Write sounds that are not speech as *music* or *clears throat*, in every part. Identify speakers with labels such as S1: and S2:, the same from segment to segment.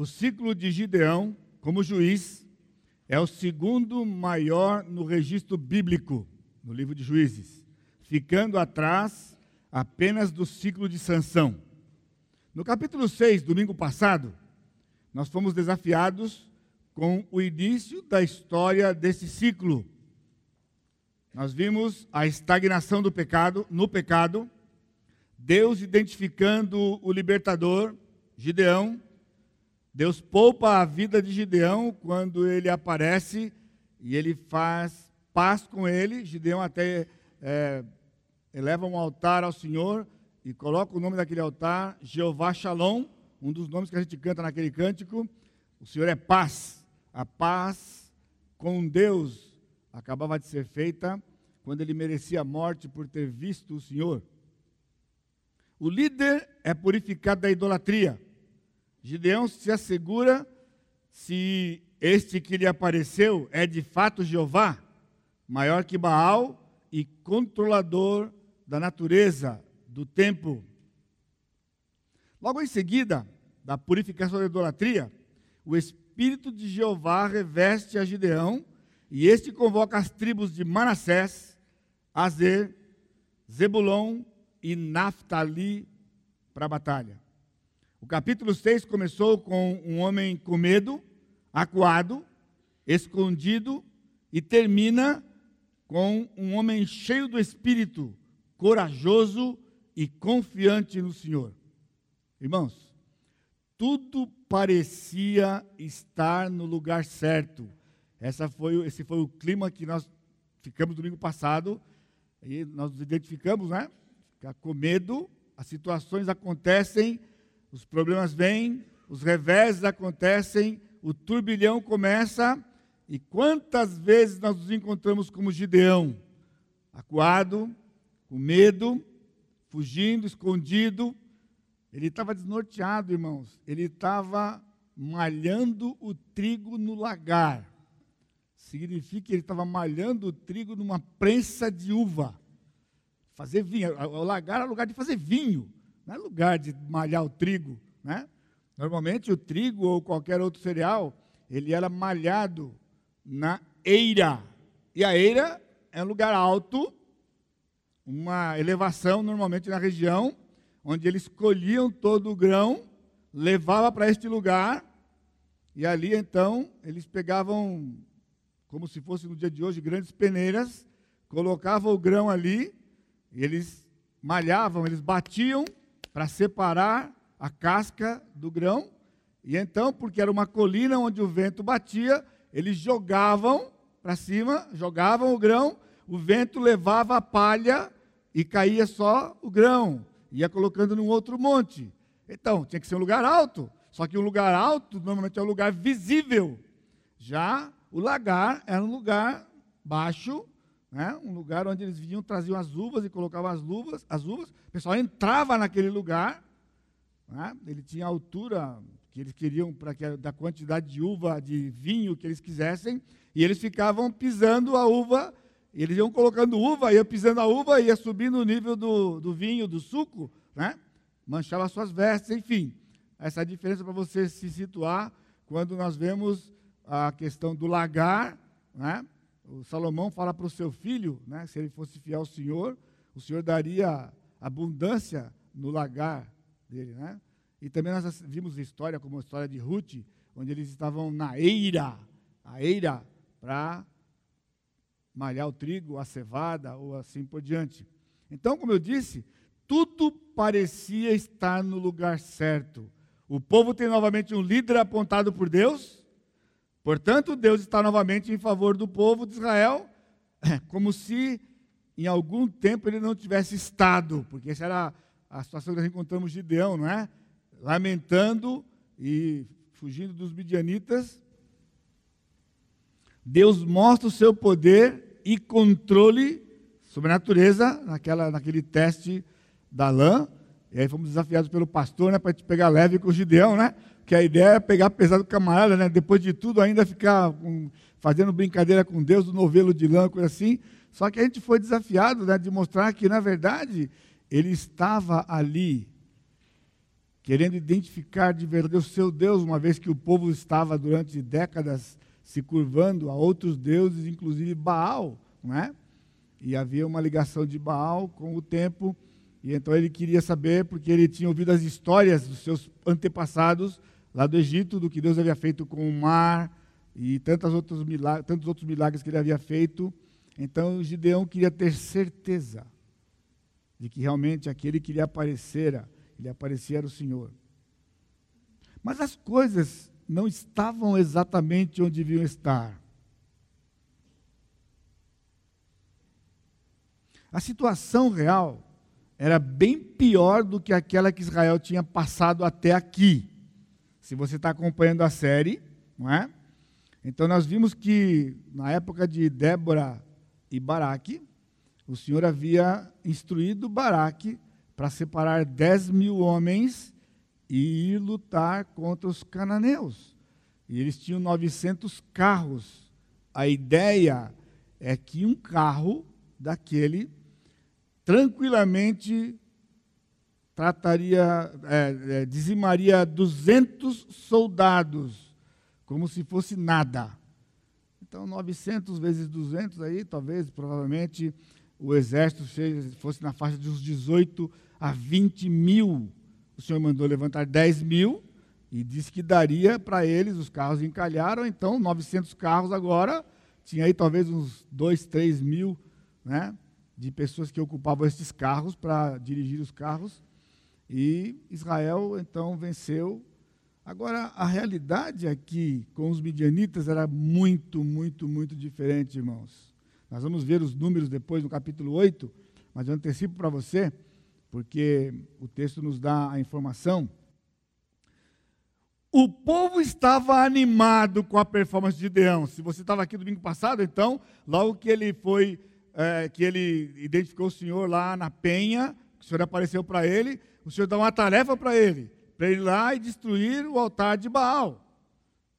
S1: o ciclo de Gideão como juiz é o segundo maior no registro bíblico, no livro de Juízes, ficando atrás apenas do ciclo de Sansão. No capítulo 6, domingo passado, nós fomos desafiados com o início da história desse ciclo. Nós vimos a estagnação do pecado, no pecado, Deus identificando o libertador, Gideão. Deus poupa a vida de Gideão quando ele aparece e ele faz paz com ele. Gideão até é, eleva um altar ao Senhor e coloca o nome daquele altar, Jeová Shalom, um dos nomes que a gente canta naquele cântico. O Senhor é paz. A paz com Deus acabava de ser feita quando ele merecia a morte por ter visto o Senhor. O líder é purificado da idolatria. Gideão se assegura se este que lhe apareceu é de fato Jeová, maior que Baal e controlador da natureza, do tempo. Logo em seguida, da purificação da idolatria, o Espírito de Jeová reveste a Gideão e este convoca as tribos de Manassés, Azer, Zebulon e Naphtali para a batalha. O capítulo 6 começou com um homem com medo, acuado, escondido, e termina com um homem cheio do espírito, corajoso e confiante no Senhor. Irmãos, tudo parecia estar no lugar certo. Essa foi, esse foi o clima que nós ficamos domingo passado, e nós nos identificamos, né? Ficar com medo, as situações acontecem, os problemas vêm, os reveses acontecem, o turbilhão começa, e quantas vezes nós nos encontramos como Gideão, acuado, com medo, fugindo, escondido. Ele estava desnorteado, irmãos. Ele estava malhando o trigo no lagar. Significa que ele estava malhando o trigo numa prensa de uva fazer vinho. O lagar é lugar de fazer vinho, não é lugar de malhar o trigo. Né? Normalmente o trigo ou qualquer outro cereal, ele era malhado na eira. E a eira é um lugar alto, uma elevação normalmente na região, onde eles colhiam todo o grão, levava para este lugar, e ali então eles pegavam, como se fosse no dia de hoje, grandes peneiras, colocavam o grão ali, eles malhavam, eles batiam para separar a casca do grão. E então, porque era uma colina onde o vento batia, eles jogavam para cima, jogavam o grão, o vento levava a palha e caía só o grão, ia colocando num outro monte. Então, tinha que ser um lugar alto. Só que um lugar alto normalmente é um lugar visível. Já o lagar era um lugar baixo, né? um lugar onde eles vinham, traziam as uvas e colocavam as uvas, as uvas. O pessoal entrava naquele lugar, né? ele tinha a altura que eles queriam para que da quantidade de uva, de vinho que eles quisessem, e eles ficavam pisando a uva, eles iam colocando uva, ia pisando a uva, ia subindo o nível do, do vinho, do suco, né? manchava suas vestes, enfim. Essa é a diferença para você se situar quando nós vemos a questão do lagar, né? O Salomão fala para o seu filho, né, se ele fosse fiel ao Senhor, o Senhor daria abundância no lagar dele, né? E também nós vimos história como a história de Ruth, onde eles estavam na eira, a eira para malhar o trigo, a cevada ou assim por diante. Então, como eu disse, tudo parecia estar no lugar certo. O povo tem novamente um líder apontado por Deus, Portanto, Deus está novamente em favor do povo de Israel, como se em algum tempo ele não tivesse estado, porque essa era a situação que nós encontramos Gideão, não é? Lamentando e fugindo dos midianitas. Deus mostra o seu poder e controle sobre a natureza naquela, naquele teste da lã. E aí fomos desafiados pelo pastor né, para te pegar leve com o Gideão, né? Que a ideia é pegar pesado do camarada, né? Depois de tudo, ainda ficar um, fazendo brincadeira com Deus, do novelo de lã, coisa assim. Só que a gente foi desafiado né, de mostrar que, na verdade, ele estava ali querendo identificar de verdade o seu Deus, uma vez que o povo estava durante décadas se curvando a outros deuses, inclusive Baal, não é? E havia uma ligação de Baal com o tempo, e então ele queria saber, porque ele tinha ouvido as histórias dos seus antepassados lá do Egito, do que Deus havia feito com o mar e tantos outros milagres, tantos outros milagres que ele havia feito. Então Gideão queria ter certeza de que realmente aquele que lhe aparecera, ele aparecia era o Senhor. Mas as coisas não estavam exatamente onde deviam estar. A situação real era bem pior do que aquela que Israel tinha passado até aqui. Se você está acompanhando a série, não é? Então nós vimos que na época de Débora e Baraque, o Senhor havia instruído Baraque para separar 10 mil homens e ir lutar contra os cananeus. E eles tinham 900 carros. A ideia é que um carro daquele tranquilamente trataria, é, é, dizimaria 200 soldados, como se fosse nada. Então, 900 vezes 200 aí, talvez, provavelmente, o exército fosse na faixa de uns 18 a 20 mil o Senhor mandou levantar 10 mil e disse que daria para eles, os carros encalharam, então 900 carros agora, tinha aí talvez uns 2, 3 mil né, de pessoas que ocupavam esses carros para dirigir os carros. E Israel então venceu. Agora, a realidade aqui com os midianitas era muito, muito, muito diferente, irmãos. Nós vamos ver os números depois no capítulo 8, mas eu antecipo para você porque o texto nos dá a informação. O povo estava animado com a performance de Deão. Se você estava aqui domingo passado, então, logo que ele foi, é, que ele identificou o Senhor lá na penha, o Senhor apareceu para ele, o Senhor dá uma tarefa para ele, para ele ir lá e destruir o altar de Baal.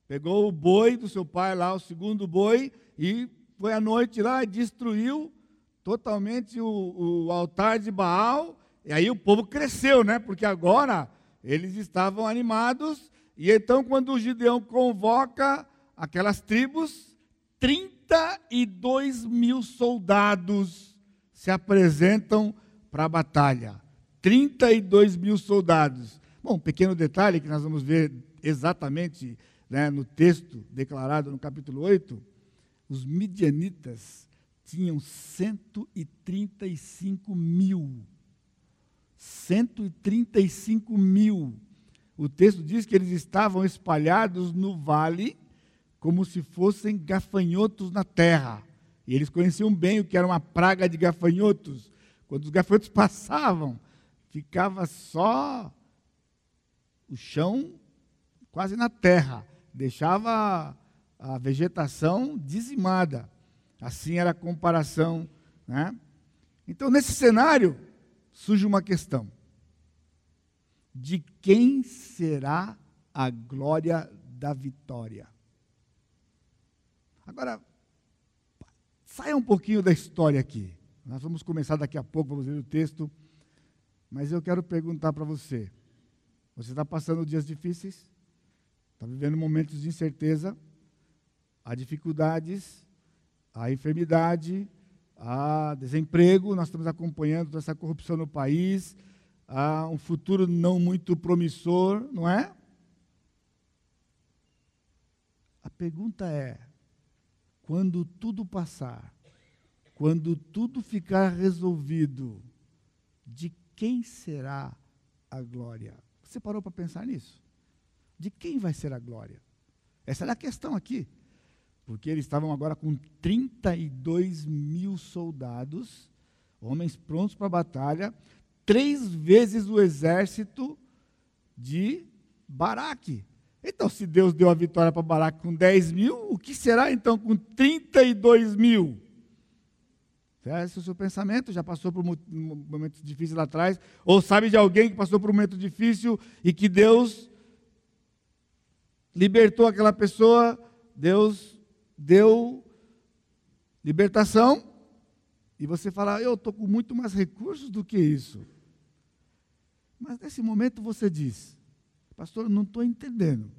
S1: Pegou o boi do seu pai lá, o segundo boi, e foi à noite lá e destruiu totalmente o, o altar de Baal e aí o povo cresceu, né? Porque agora eles estavam animados. E então, quando o Gideão convoca aquelas tribos, 32 mil soldados se apresentam para a batalha. 32 mil soldados. Bom, um pequeno detalhe que nós vamos ver exatamente né, no texto declarado no capítulo 8: os midianitas tinham 135 mil 135 mil. O texto diz que eles estavam espalhados no vale como se fossem gafanhotos na terra. E eles conheciam bem o que era uma praga de gafanhotos. Quando os gafanhotos passavam, ficava só o chão quase na terra, deixava a vegetação dizimada. Assim era a comparação. Né? Então, nesse cenário, surge uma questão: de quem será a glória da vitória? Agora, saia um pouquinho da história aqui. Nós vamos começar daqui a pouco, vamos ler o texto. Mas eu quero perguntar para você: você está passando dias difíceis? Está vivendo momentos de incerteza? Há dificuldades, há enfermidade, há desemprego, nós estamos acompanhando essa corrupção no país, há um futuro não muito promissor, não é? A pergunta é: quando tudo passar, quando tudo ficar resolvido, de quem será a glória? Você parou para pensar nisso? De quem vai ser a glória? Essa é a questão aqui porque eles estavam agora com 32 mil soldados, homens prontos para a batalha, três vezes o exército de Baraque. Então, se Deus deu a vitória para Baraque com 10 mil, o que será então com 32 mil? É o seu pensamento, já passou por momentos difíceis lá atrás, ou sabe de alguém que passou por um momento difícil e que Deus libertou aquela pessoa, Deus deu libertação, e você fala, eu estou com muito mais recursos do que isso. Mas nesse momento você diz, Pastor, não estou entendendo.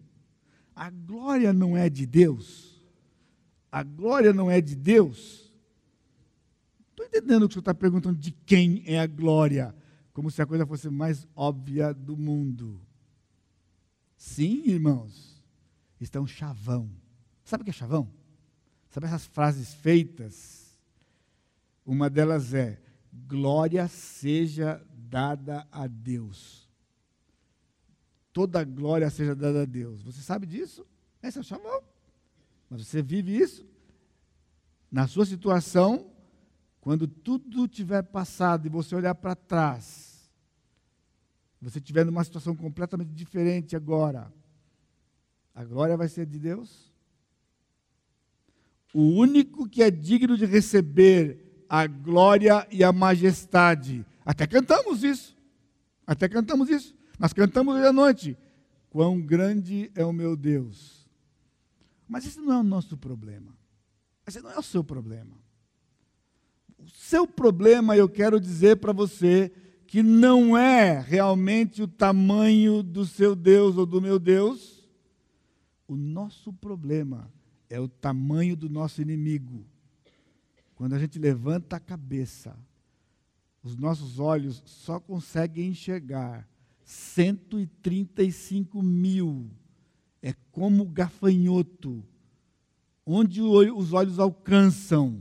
S1: A glória não é de Deus? A glória não é de Deus? Estou entendendo que o senhor está perguntando de quem é a glória, como se a coisa fosse mais óbvia do mundo. Sim, irmãos, está um chavão. Sabe o que é chavão? Sabe essas frases feitas? Uma delas é: glória seja dada a Deus. Toda glória seja dada a Deus. Você sabe disso? Esse é o chavão. Mas você vive isso? Na sua situação, quando tudo tiver passado e você olhar para trás, você estiver numa situação completamente diferente agora, a glória vai ser de Deus? O único que é digno de receber a glória e a majestade. Até cantamos isso. Até cantamos isso. Nós cantamos hoje à noite. Quão grande é o meu Deus. Mas esse não é o nosso problema. Esse não é o seu problema. O seu problema, eu quero dizer para você, que não é realmente o tamanho do seu Deus ou do meu Deus. O nosso problema é o tamanho do nosso inimigo. Quando a gente levanta a cabeça, os nossos olhos só conseguem enxergar 135 mil. É como gafanhoto. Onde os olhos alcançam,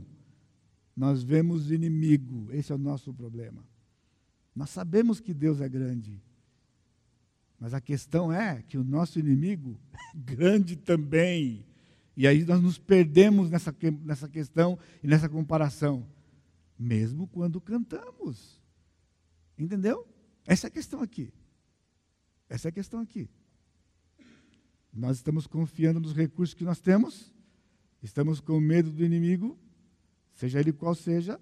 S1: nós vemos inimigo. Esse é o nosso problema. Nós sabemos que Deus é grande. Mas a questão é que o nosso inimigo é grande também. E aí nós nos perdemos nessa, nessa questão e nessa comparação, mesmo quando cantamos. Entendeu? Essa é a questão aqui. Essa é a questão aqui. Nós estamos confiando nos recursos que nós temos, estamos com medo do inimigo, seja ele qual seja.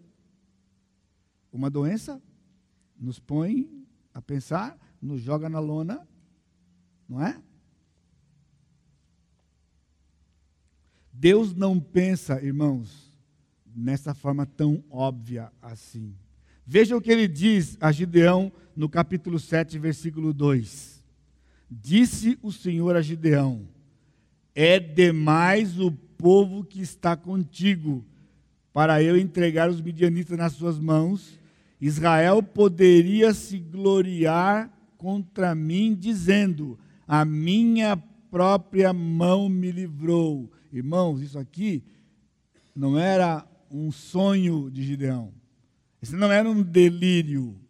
S1: Uma doença nos põe a pensar, nos joga na lona, não é? Deus não pensa, irmãos, nessa forma tão óbvia assim. Veja o que ele diz a Gideão no capítulo 7, versículo 2. Disse o Senhor a Gideão: É demais o povo que está contigo, para eu entregar os midianitas nas suas mãos. Israel poderia se gloriar contra mim, dizendo: A minha própria mão me livrou Irmãos, isso aqui não era um sonho de Gideão. Isso não era um delírio.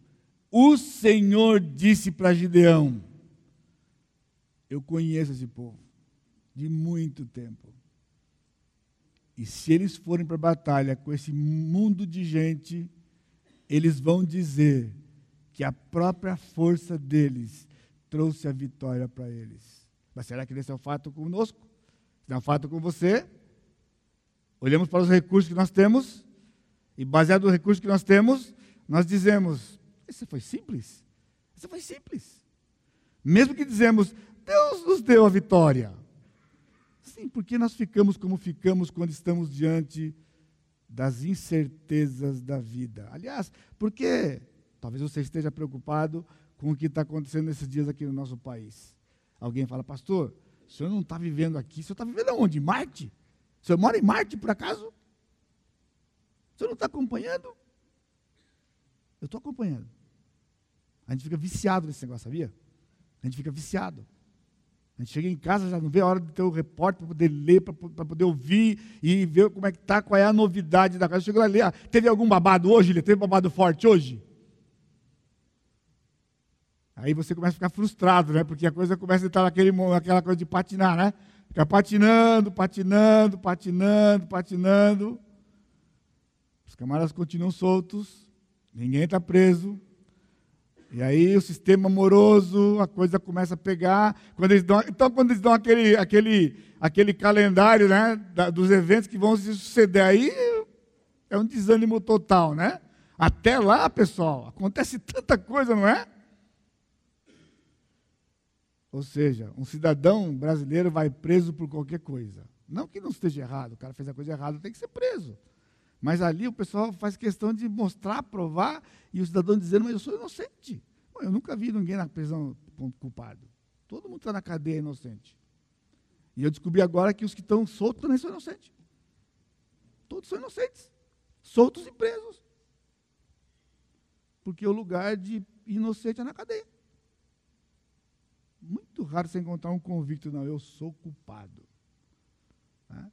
S1: O Senhor disse para Gideão: Eu conheço esse povo de muito tempo. E se eles forem para a batalha com esse mundo de gente, eles vão dizer que a própria força deles trouxe a vitória para eles. Mas será que esse é o fato conosco? Não é fato com você. Olhamos para os recursos que nós temos e, baseado nos recursos que nós temos, nós dizemos: Isso foi simples. Isso foi simples. Mesmo que dizemos: Deus nos deu a vitória. Sim, porque nós ficamos como ficamos quando estamos diante das incertezas da vida. Aliás, porque talvez você esteja preocupado com o que está acontecendo nesses dias aqui no nosso país. Alguém fala, pastor, o senhor não está vivendo aqui, o senhor está vivendo onde? Marte? O senhor mora em Marte, por acaso? O senhor não está acompanhando? Eu estou acompanhando. A gente fica viciado nesse negócio, sabia? A gente fica viciado. Gente chega em casa, já não vê a hora de ter o repórter para poder ler, para poder ouvir e ver como é que está, qual é a novidade da casa. Chegou ali, ah, teve algum babado hoje? Teve babado forte hoje? Aí você começa a ficar frustrado, né? Porque a coisa começa a estar naquele, naquela coisa de patinar, né? Fica patinando, patinando, patinando, patinando. Os camaradas continuam soltos, ninguém está preso. E aí o sistema amoroso, a coisa começa a pegar. Quando eles dão, então, quando eles dão aquele, aquele, aquele calendário né, da, dos eventos que vão se suceder aí, é um desânimo total, né? Até lá, pessoal, acontece *laughs* tanta coisa, não é? Ou seja, um cidadão brasileiro vai preso por qualquer coisa. Não que não esteja errado, o cara fez a coisa errada, tem que ser preso. Mas ali o pessoal faz questão de mostrar, provar, e o cidadão dizendo, mas eu sou inocente. Eu nunca vi ninguém na prisão culpado. Todo mundo está na cadeia inocente. E eu descobri agora que os que estão soltos também são inocentes. Todos são inocentes. Soltos e presos. Porque o lugar de inocente é na cadeia. Muito raro você encontrar um convicto, não, eu sou culpado. Tá?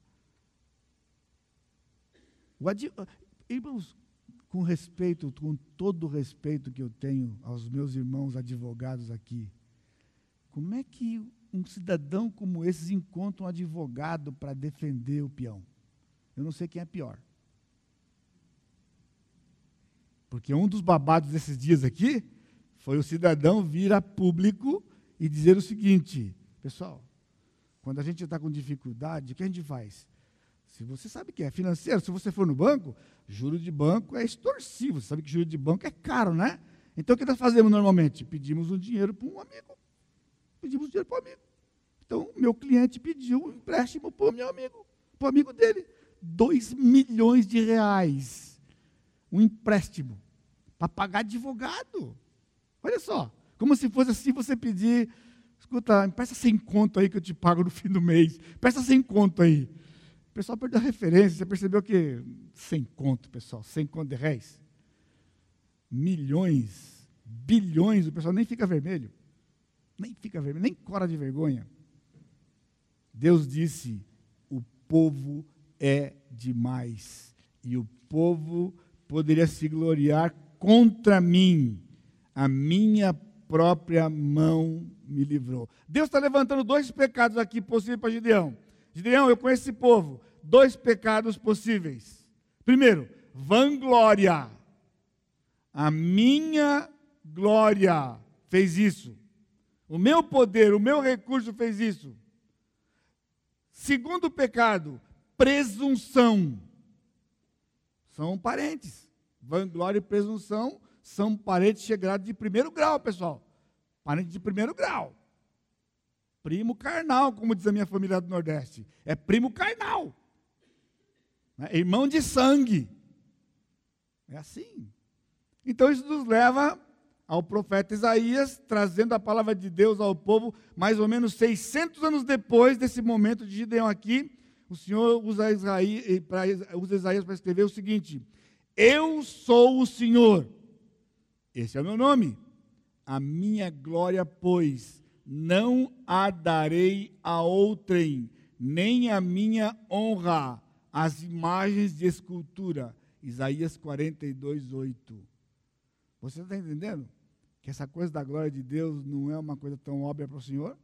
S1: Irmãos, com respeito, com todo o respeito que eu tenho aos meus irmãos advogados aqui, como é que um cidadão como esse encontra um advogado para defender o peão? Eu não sei quem é pior. Porque um dos babados desses dias aqui foi o cidadão vir a público e dizer o seguinte: pessoal, quando a gente está com dificuldade, o que a gente faz? Se você sabe que é financeiro, se você for no banco, juro de banco é extorsivo. Você sabe que juro de banco é caro, né? Então o que nós fazemos normalmente? Pedimos um dinheiro para um amigo. Pedimos dinheiro para o amigo. Então, meu cliente pediu um empréstimo para o meu amigo, para o amigo dele. 2 milhões de reais. Um empréstimo para pagar advogado. Olha só, como se fosse assim você pedir, escuta, peça sem conto aí que eu te pago no fim do mês. Peça sem conto aí pessoal perdeu a referência. Você percebeu que sem conto, pessoal, sem conto de réis. Milhões, bilhões, o pessoal nem fica vermelho. Nem fica vermelho, nem cora de vergonha. Deus disse: o povo é demais. E o povo poderia se gloriar contra mim. A minha própria mão me livrou. Deus está levantando dois pecados aqui possíveis para Gideão. Gideão, eu conheço esse povo dois pecados possíveis. Primeiro, vanglória. A minha glória fez isso. O meu poder, o meu recurso fez isso. Segundo pecado, presunção. São parentes. Vanglória e presunção são parentes chegados de primeiro grau, pessoal. Parentes de primeiro grau. Primo carnal, como diz a minha família do Nordeste. É primo carnal. Né? Irmão de sangue. É assim. Então isso nos leva ao profeta Isaías, trazendo a palavra de Deus ao povo, mais ou menos 600 anos depois desse momento de Gideão aqui. O Senhor usa Isaías, usa Isaías para escrever o seguinte: Eu sou o Senhor. Esse é o meu nome. A minha glória, pois, não a darei a outrem, nem a minha honra as imagens de escultura. Isaías 42, 8. Você está entendendo? Que essa coisa da glória de Deus não é uma coisa tão óbvia para o Senhor?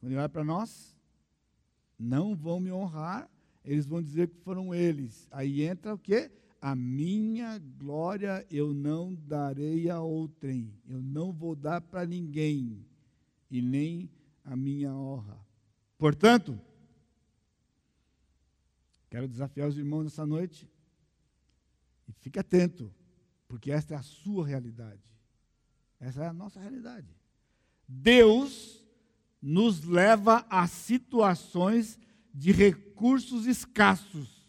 S1: Quando ele olha para nós, não vão me honrar, eles vão dizer que foram eles. Aí entra o quê? A minha glória eu não darei a outrem, eu não vou dar para ninguém, e nem a minha honra. Portanto, Quero desafiar os irmãos nessa noite. E fique atento, porque esta é a sua realidade. Essa é a nossa realidade. Deus nos leva a situações de recursos escassos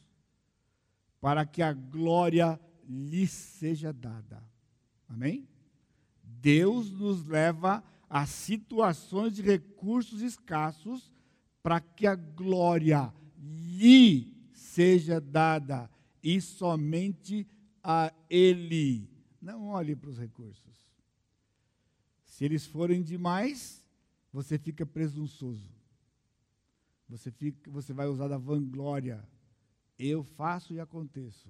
S1: para que a glória lhe seja dada. Amém? Deus nos leva a situações de recursos escassos para que a glória lhe seja dada e somente a Ele. Não olhe para os recursos. Se eles forem demais, você fica presunçoso. Você, fica, você vai usar da vanglória. Eu faço e aconteço.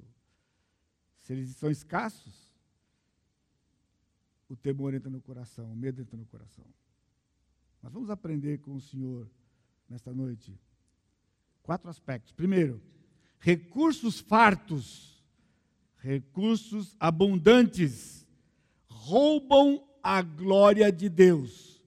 S1: Se eles são escassos, o temor entra no coração, o medo entra no coração. Nós vamos aprender com o Senhor nesta noite quatro aspectos. Primeiro, recursos fartos, recursos abundantes, roubam a glória de Deus.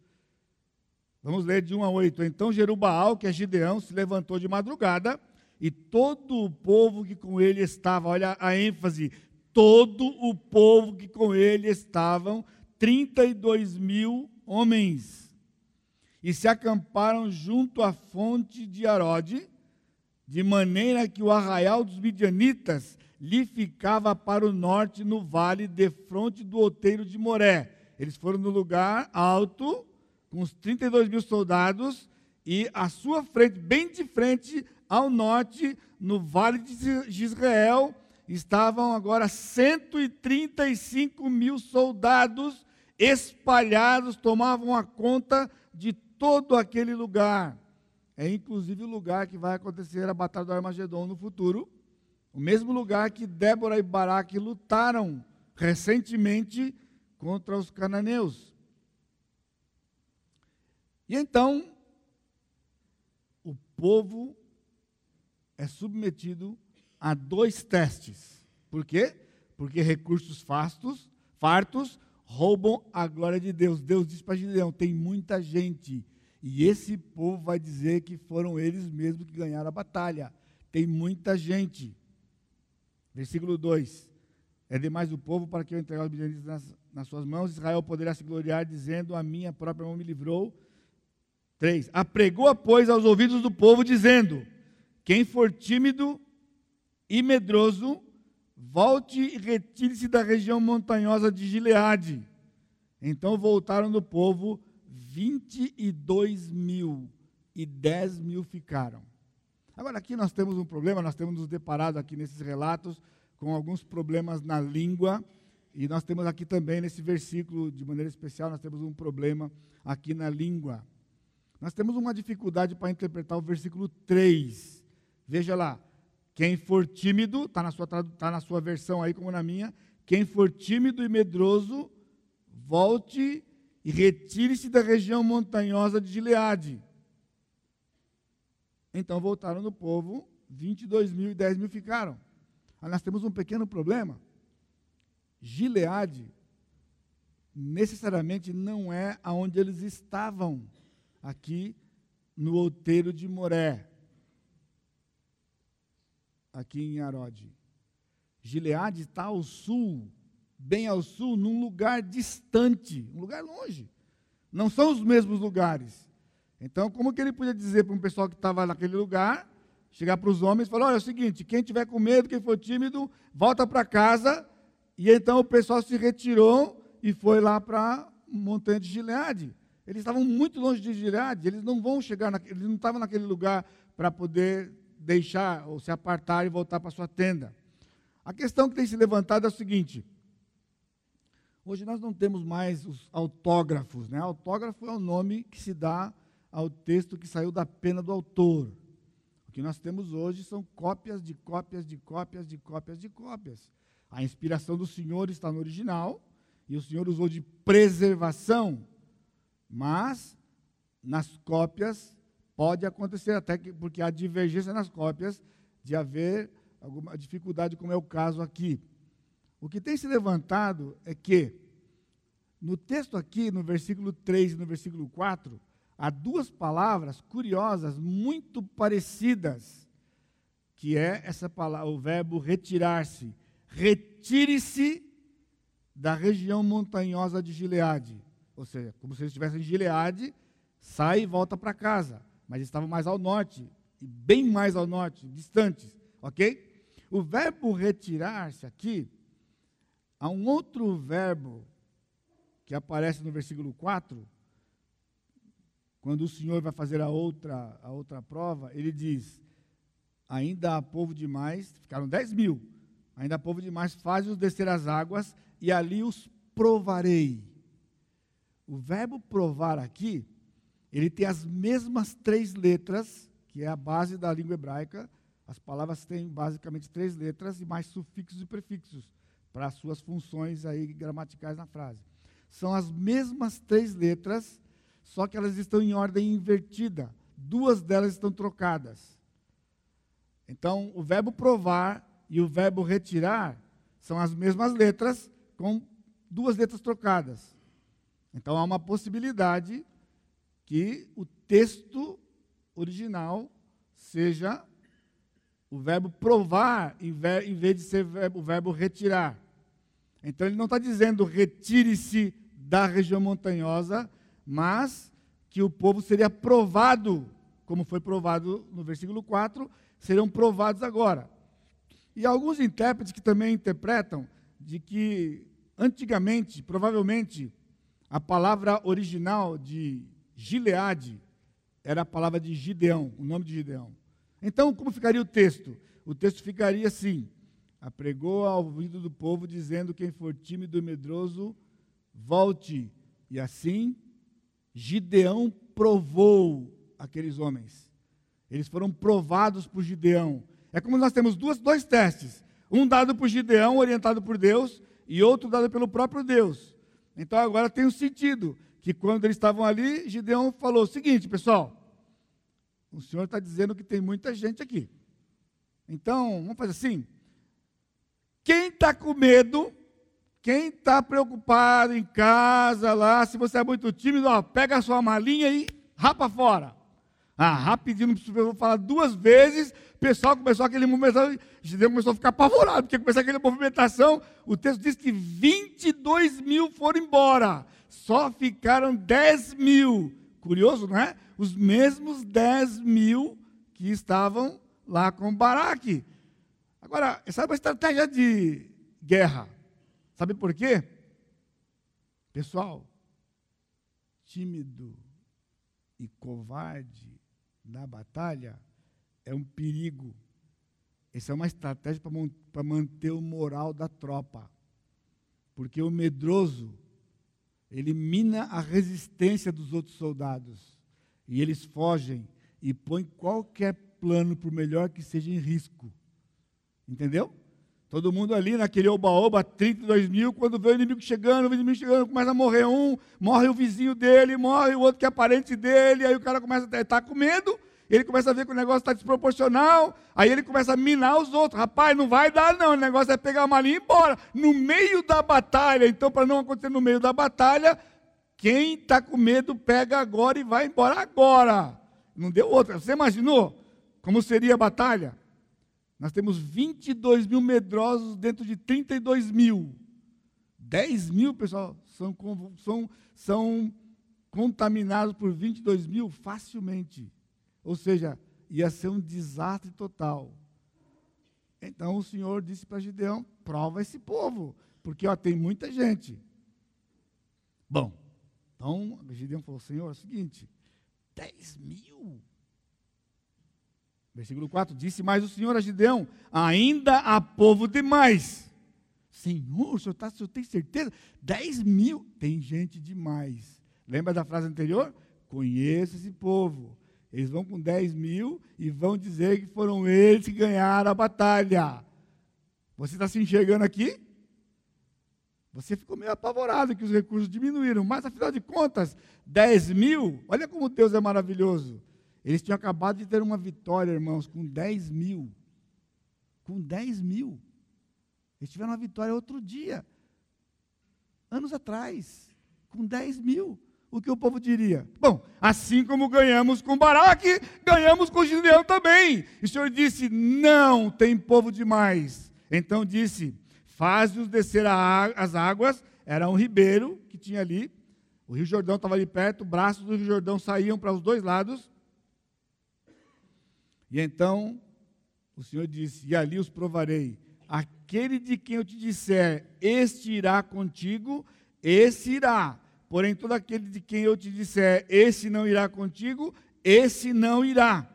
S1: Vamos ler de 1 a 8. Então Jerubaal, que é Gideão, se levantou de madrugada, e todo o povo que com ele estava, olha a ênfase, todo o povo que com ele estavam, 32 mil homens, e se acamparam junto à fonte de Arode, de maneira que o arraial dos midianitas lhe ficava para o norte, no vale, de frente do outeiro de Moré. Eles foram no lugar alto, com os 32 mil soldados, e à sua frente, bem de frente ao norte, no vale de Israel, estavam agora 135 mil soldados espalhados, tomavam a conta de todo aquele lugar. É inclusive o lugar que vai acontecer a Batalha do Armagedon no futuro. O mesmo lugar que Débora e Baraque lutaram recentemente contra os cananeus. E então, o povo é submetido a dois testes. Por quê? Porque recursos fastos, fartos roubam a glória de Deus. Deus diz para Gideão: tem muita gente. E esse povo vai dizer que foram eles mesmos que ganharam a batalha. Tem muita gente. Versículo 2. É demais o povo para que eu entregue os bilhetes nas, nas suas mãos. Israel poderá se gloriar, dizendo: A minha própria mão me livrou. 3. Apregou, pois, aos ouvidos do povo, dizendo: Quem for tímido e medroso, volte e retire-se da região montanhosa de Gileade. Então voltaram do povo 22 mil e 10 mil ficaram. Agora aqui nós temos um problema, nós temos nos deparado aqui nesses relatos com alguns problemas na língua, e nós temos aqui também nesse versículo, de maneira especial, nós temos um problema aqui na língua. Nós temos uma dificuldade para interpretar o versículo 3. Veja lá, quem for tímido, está na, sua, tá na sua versão aí como na minha, quem for tímido e medroso, volte e retire-se da região montanhosa de Gileade. Então voltaram no povo, 22 mil e 10 mil ficaram. Aí nós temos um pequeno problema. Gileade necessariamente não é aonde eles estavam, aqui no outeiro de Moré aqui em Arode. Gileade está ao sul, bem ao sul, num lugar distante, um lugar longe. Não são os mesmos lugares. Então, como que ele podia dizer para um pessoal que estava naquele lugar, chegar para os homens e falar: olha, é o seguinte, quem tiver com medo, quem for tímido, volta para casa. E então o pessoal se retirou e foi lá para montanha de Gileade. Eles estavam muito longe de Gileade, eles não vão chegar, na, eles não estavam naquele lugar para poder deixar ou se apartar e voltar para sua tenda. A questão que tem se levantado é o seguinte: hoje nós não temos mais os autógrafos, né? Autógrafo é o nome que se dá ao texto que saiu da pena do autor. O que nós temos hoje são cópias de cópias de cópias de cópias de cópias. A inspiração do Senhor está no original e o Senhor usou de preservação, mas nas cópias Pode acontecer até que, porque há divergência nas cópias de haver alguma dificuldade, como é o caso aqui. O que tem se levantado é que, no texto aqui, no versículo 3 e no versículo 4, há duas palavras curiosas, muito parecidas, que é essa palavra, o verbo retirar-se. Retire-se da região montanhosa de Gileade. Ou seja, como se eles estivessem em Gileade, sai e volta para casa mas estavam mais ao norte, bem mais ao norte, distantes, ok? O verbo retirar-se aqui, há um outro verbo que aparece no versículo 4, quando o Senhor vai fazer a outra, a outra prova, ele diz: ainda há povo demais, ficaram 10 mil, ainda há povo demais, faz-os descer as águas, e ali os provarei. O verbo provar aqui ele tem as mesmas três letras, que é a base da língua hebraica. As palavras têm basicamente três letras e mais sufixos e prefixos para as suas funções aí gramaticais na frase. São as mesmas três letras, só que elas estão em ordem invertida. Duas delas estão trocadas. Então, o verbo provar e o verbo retirar são as mesmas letras com duas letras trocadas. Então, há uma possibilidade que o texto original seja o verbo provar em vez de ser o verbo retirar. Então ele não está dizendo retire-se da região montanhosa, mas que o povo seria provado, como foi provado no versículo 4, serão provados agora. E alguns intérpretes que também interpretam de que antigamente, provavelmente, a palavra original de Gileade era a palavra de Gideão, o nome de Gideão. Então, como ficaria o texto? O texto ficaria assim: apregou ao ouvido do povo, dizendo: Quem for tímido e medroso, volte. E assim, Gideão provou aqueles homens. Eles foram provados por Gideão. É como nós temos duas, dois testes: um dado por Gideão, orientado por Deus, e outro dado pelo próprio Deus. Então agora tem um sentido que quando eles estavam ali, Gideão falou o seguinte, pessoal, o Senhor está dizendo que tem muita gente aqui. Então, vamos fazer assim. Quem está com medo, quem está preocupado em casa lá, se você é muito tímido, ó, pega a sua malinha e rapa fora. Ah, rapidinho, não preciso, eu vou falar duas vezes. O pessoal começou aquele movimento, Gideão começou a ficar apavorado, porque começou aquela movimentação. O texto diz que 22 mil foram embora só ficaram 10 mil. Curioso, não é? Os mesmos 10 mil que estavam lá com Baraque. Agora, essa é uma estratégia de guerra. Sabe por quê? Pessoal, tímido e covarde na batalha é um perigo. Essa é uma estratégia para manter o moral da tropa. Porque o medroso ele mina a resistência dos outros soldados. E eles fogem e põem qualquer plano, por melhor que seja, em risco. Entendeu? Todo mundo ali naquele oba-oba, 32 mil, quando vê o inimigo chegando, o inimigo chegando, começa a morrer um, morre o vizinho dele, morre o outro que é parente dele, aí o cara começa a estar com medo, ele começa a ver que o negócio está desproporcional, aí ele começa a minar os outros. Rapaz, não vai dar não, o negócio é pegar uma linha e ir embora. No meio da batalha, então para não acontecer no meio da batalha, quem está com medo pega agora e vai embora agora. Não deu outra. Você imaginou como seria a batalha? Nós temos 22 mil medrosos dentro de 32 mil. 10 mil, pessoal, são, são, são contaminados por 22 mil facilmente. Ou seja, ia ser um desastre total. Então o Senhor disse para Gideão: prova esse povo, porque ó, tem muita gente. Bom, então Gideão falou: Senhor, é o seguinte, 10 mil. Versículo 4: Disse mais o Senhor a Gideão: Ainda há povo demais. Senhor, o senhor, tá, o senhor tem certeza? 10 mil? Tem gente demais. Lembra da frase anterior? Conheça esse povo. Eles vão com 10 mil e vão dizer que foram eles que ganharam a batalha. Você está se enxergando aqui? Você ficou meio apavorado que os recursos diminuíram, mas afinal de contas, 10 mil, olha como Deus é maravilhoso. Eles tinham acabado de ter uma vitória, irmãos, com 10 mil. Com 10 mil. Eles tiveram uma vitória outro dia, anos atrás, com 10 mil o que o povo diria? Bom, assim como ganhamos com Baraque, ganhamos com Gideão também. E o Senhor disse: Não, tem povo demais. Então disse: Faz-os descer as águas. Era um ribeiro que tinha ali. O Rio Jordão estava ali perto, braços do Rio Jordão saíam para os dois lados. E então o Senhor disse: E ali os provarei. Aquele de quem eu te disser, este irá contigo, esse irá. Porém, todo aquele de quem eu te disser, esse não irá contigo, esse não irá.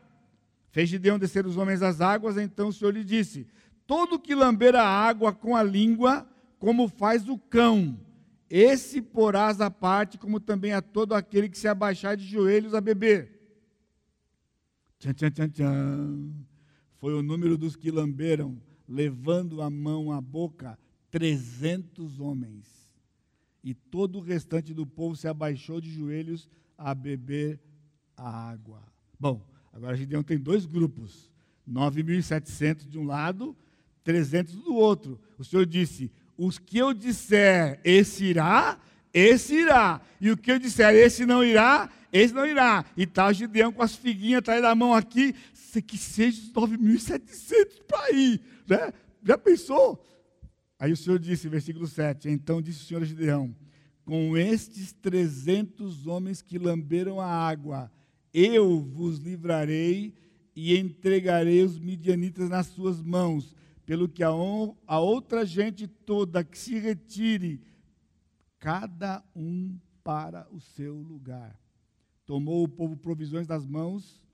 S1: Fez Gideão descer os homens às águas, então o Senhor lhe disse: Todo que lamber a água com a língua, como faz o cão, esse porás à parte, como também a todo aquele que se abaixar de joelhos a beber. Tchan, tchan, tchan, tchan. Foi o número dos que lamberam, levando a mão à boca, trezentos homens e todo o restante do povo se abaixou de joelhos a beber a água. Bom, agora a Gideão tem dois grupos: 9.700 de um lado, 300 do outro. O Senhor disse: Os que eu disser, esse irá, esse irá. E o que eu disser, esse não irá, esse não irá. E está Gideão com as figuinhas atrás da mão aqui, que seja os 9.700 para ir. Né? Já pensou? Aí o Senhor disse, versículo 7, então disse o Senhor a Gideão, com estes trezentos homens que lamberam a água, eu vos livrarei e entregarei os midianitas nas suas mãos, pelo que a, a outra gente toda que se retire, cada um para o seu lugar. Tomou o povo provisões das mãos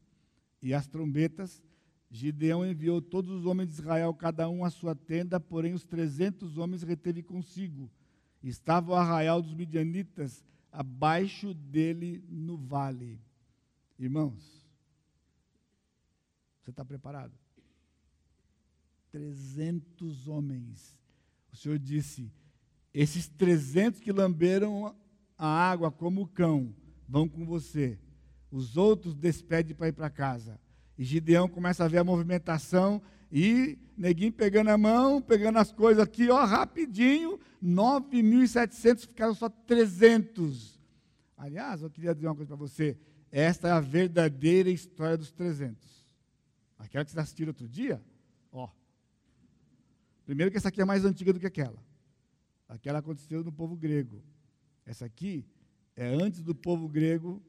S1: e as trombetas, Gideão enviou todos os homens de Israel, cada um à sua tenda, porém os trezentos homens reteve consigo. Estava o arraial dos midianitas abaixo dele no vale. Irmãos, você está preparado? Trezentos homens. O Senhor disse: esses trezentos que lamberam a água como o cão vão com você. Os outros despede para ir para casa. E Gideão começa a ver a movimentação e neguinho pegando a mão, pegando as coisas aqui, ó, rapidinho, 9.700, ficaram só 300. Aliás, eu queria dizer uma coisa para você. Esta é a verdadeira história dos 300. Aquela que vocês assistiram outro dia, ó. Primeiro que essa aqui é mais antiga do que aquela. Aquela aconteceu no povo grego. Essa aqui é antes do povo grego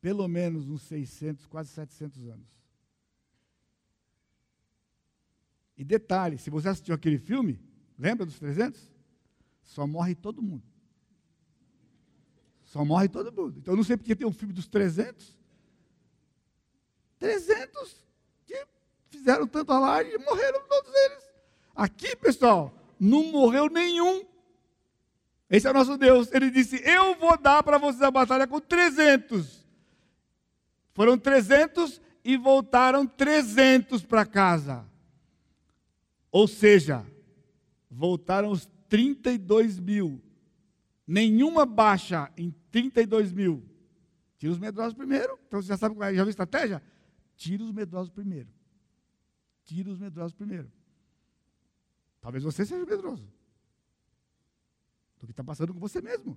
S1: pelo menos uns 600, quase 700 anos. E detalhe, se você assistiu aquele filme, lembra dos 300? Só morre todo mundo. Só morre todo mundo. Então eu não sei porque tem um filme dos 300. 300 que fizeram tanto alarde e morreram todos eles. Aqui, pessoal, não morreu nenhum. Esse é o nosso Deus. Ele disse: Eu vou dar para vocês a batalha com 300. Foram 300 e voltaram 300 para casa. Ou seja, voltaram os 32 mil. Nenhuma baixa em 32 mil. Tira os medrosos primeiro. Então você já sabe qual é, já viu a estratégia? Tira os medrosos primeiro. Tira os medrosos primeiro. Talvez você seja medroso. Está passando com você mesmo.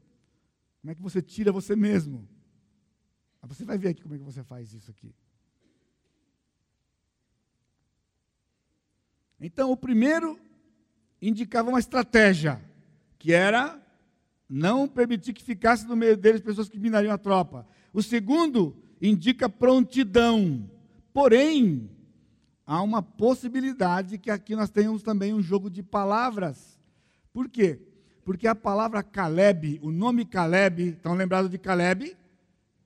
S1: Como é que você tira você mesmo? Mas você vai ver aqui como é que você faz isso aqui. Então, o primeiro indicava uma estratégia, que era não permitir que ficasse no meio deles pessoas que minariam a tropa. O segundo indica prontidão. Porém, há uma possibilidade que aqui nós tenhamos também um jogo de palavras. Por quê? Porque a palavra Caleb, o nome Caleb, estão lembrados de Caleb?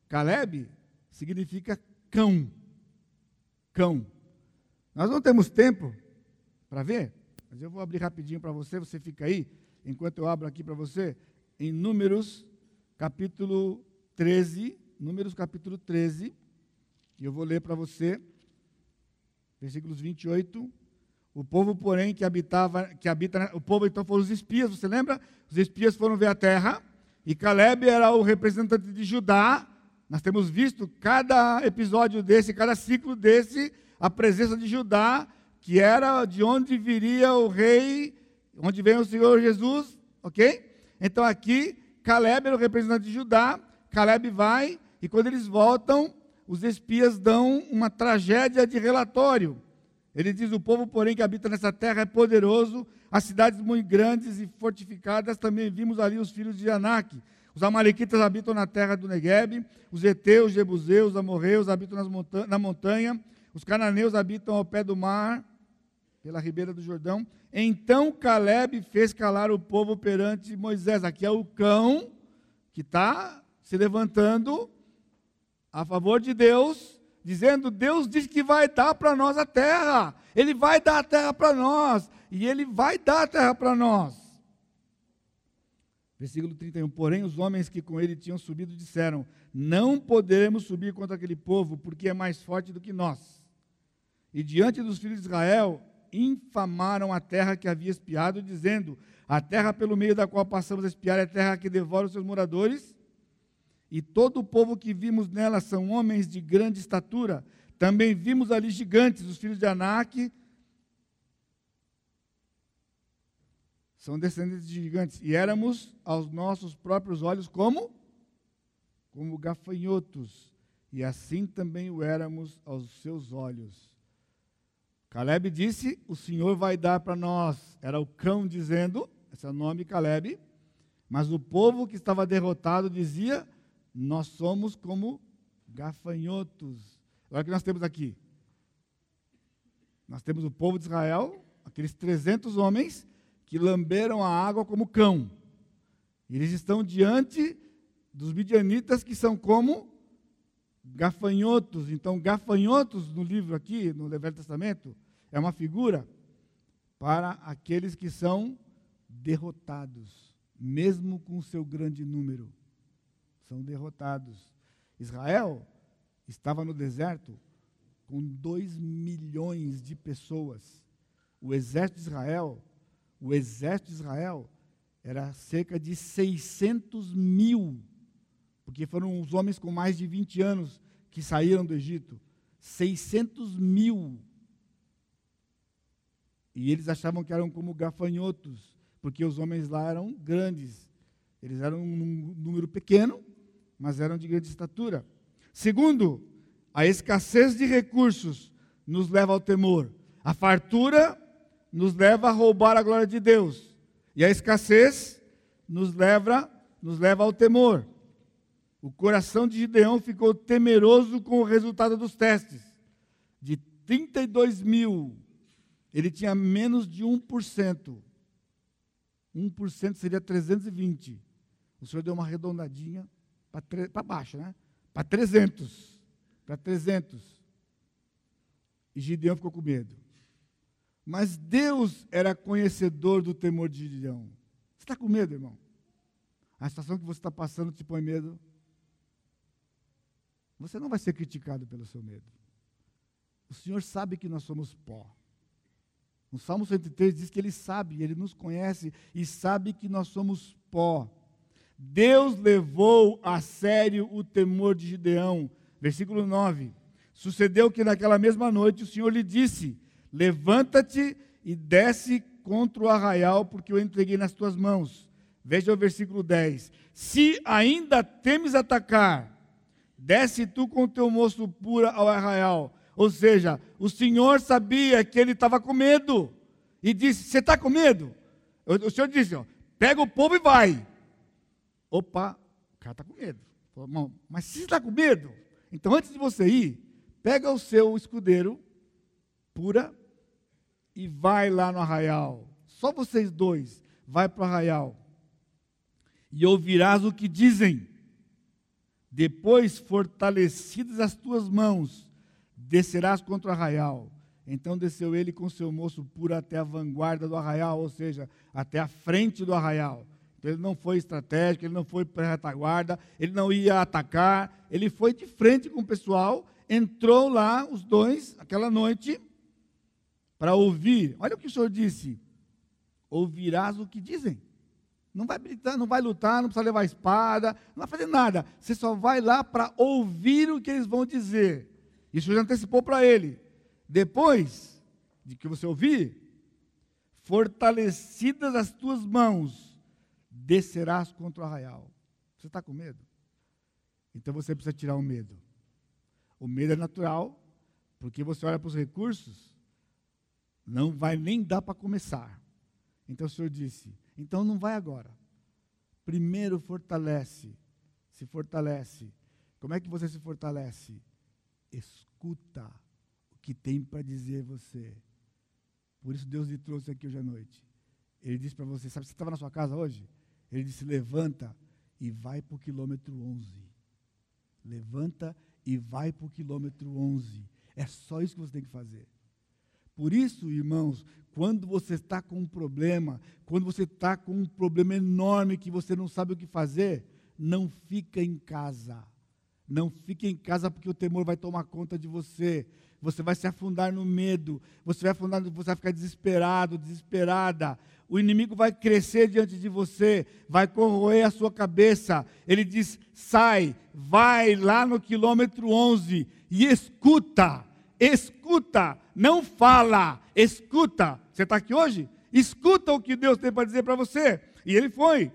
S1: Caleb significa cão. Cão. Nós não temos tempo para ver, mas eu vou abrir rapidinho para você, você fica aí, enquanto eu abro aqui para você, em Números, capítulo 13, Números capítulo 13, e eu vou ler para você, versículos 28. O povo, porém, que habitava, que habita, o povo então foram os espias, você lembra? Os espias foram ver a terra, e Caleb era o representante de Judá, nós temos visto cada episódio desse, cada ciclo desse, a presença de Judá, que era de onde viria o rei, onde vem o Senhor Jesus, ok? Então aqui, Caleb era o representante de Judá, Caleb vai, e quando eles voltam, os espias dão uma tragédia de relatório. Ele diz: O povo, porém, que habita nessa terra é poderoso, as cidades muito grandes e fortificadas, também vimos ali os filhos de Anak os amalequitas habitam na terra do Negueb, os heteus, jebuseus, amorreus habitam monta na montanha, os cananeus habitam ao pé do mar, pela ribeira do Jordão. Então Caleb fez calar o povo perante Moisés. Aqui é o cão que está se levantando a favor de Deus, dizendo: Deus diz que vai dar para nós a terra, Ele vai dar a terra para nós, e Ele vai dar a terra para nós. Versículo 31. Porém, os homens que com ele tinham subido disseram: Não poderemos subir contra aquele povo, porque é mais forte do que nós. E diante dos filhos de Israel, infamaram a terra que havia espiado, dizendo: A terra pelo meio da qual passamos a espiar é a terra que devora os seus moradores. E todo o povo que vimos nela são homens de grande estatura. Também vimos ali gigantes, os filhos de Anak, são descendentes de gigantes. E éramos aos nossos próprios olhos como? Como gafanhotos. E assim também o éramos aos seus olhos. Caleb disse: O Senhor vai dar para nós. Era o cão dizendo, esse é o nome Caleb. Mas o povo que estava derrotado dizia: Nós somos como gafanhotos. Olha o que nós temos aqui. Nós temos o povo de Israel, aqueles 300 homens que lamberam a água como cão. Eles estão diante dos midianitas que são como gafanhotos. Então, gafanhotos no livro aqui, no Velho Testamento, é uma figura para aqueles que são derrotados, mesmo com seu grande número. São derrotados. Israel estava no deserto com 2 milhões de pessoas. O exército de Israel, o exército de Israel era cerca de 600 mil, porque foram os homens com mais de 20 anos que saíram do Egito. 600 mil. E eles achavam que eram como gafanhotos, porque os homens lá eram grandes. Eles eram um número pequeno, mas eram de grande estatura. Segundo, a escassez de recursos nos leva ao temor. A fartura nos leva a roubar a glória de Deus. E a escassez nos leva, nos leva ao temor. O coração de Gideão ficou temeroso com o resultado dos testes. De 32 mil, ele tinha menos de 1%. 1% seria 320. O senhor deu uma arredondadinha para baixo, né? Para 300 para 300. E Gideão ficou com medo. Mas Deus era conhecedor do temor de Gideão. Você está com medo, irmão? A situação que você está passando te põe medo. Você não vai ser criticado pelo seu medo. O Senhor sabe que nós somos pó. No Salmo 103 diz que Ele sabe, Ele nos conhece e sabe que nós somos pó. Deus levou a sério o temor de Gideão, Versículo 9. Sucedeu que naquela mesma noite o Senhor lhe disse: Levanta-te e desce contra o arraial, porque eu entreguei nas tuas mãos. Veja o versículo 10. Se ainda temes atacar, desce tu com teu moço pura ao arraial. Ou seja, o Senhor sabia que ele estava com medo. E disse: Você está com medo? O Senhor disse: ó, Pega o povo e vai. Opa, o cara está com medo. Mas se está com medo, então, antes de você ir, pega o seu escudeiro, pura, e vai lá no arraial. Só vocês dois, vai para o arraial. E ouvirás o que dizem. Depois, fortalecidas as tuas mãos, descerás contra o arraial. Então desceu ele com seu moço puro até a vanguarda do arraial, ou seja, até a frente do arraial. Ele não foi estratégico, ele não foi para retaguarda, ele não ia atacar, ele foi de frente com o pessoal, entrou lá, os dois, aquela noite, para ouvir. Olha o que o Senhor disse: ouvirás o que dizem. Não vai gritar, não vai lutar, não precisa levar espada, não vai fazer nada. Você só vai lá para ouvir o que eles vão dizer. Isso já antecipou para ele. Depois de que você ouvir, fortalecidas as tuas mãos, descerás contra o arraial. Você está com medo? Então você precisa tirar o medo. O medo é natural, porque você olha para os recursos, não vai nem dar para começar. Então o Senhor disse: então não vai agora. Primeiro fortalece, se fortalece. Como é que você se fortalece? Escuta o que tem para dizer você. Por isso Deus lhe trouxe aqui hoje à noite. Ele disse para você: sabe, você estava na sua casa hoje? Ele disse: levanta e vai para o quilômetro 11. Levanta e vai para o quilômetro 11. É só isso que você tem que fazer. Por isso, irmãos, quando você está com um problema, quando você está com um problema enorme que você não sabe o que fazer, não fica em casa. Não fique em casa porque o temor vai tomar conta de você. Você vai se afundar no medo. Você vai afundar, você vai ficar desesperado, desesperada o inimigo vai crescer diante de você, vai corroer a sua cabeça. Ele diz: sai, vai lá no quilômetro 11 e escuta, escuta, não fala, escuta. Você está aqui hoje? Escuta o que Deus tem para dizer para você. E ele foi.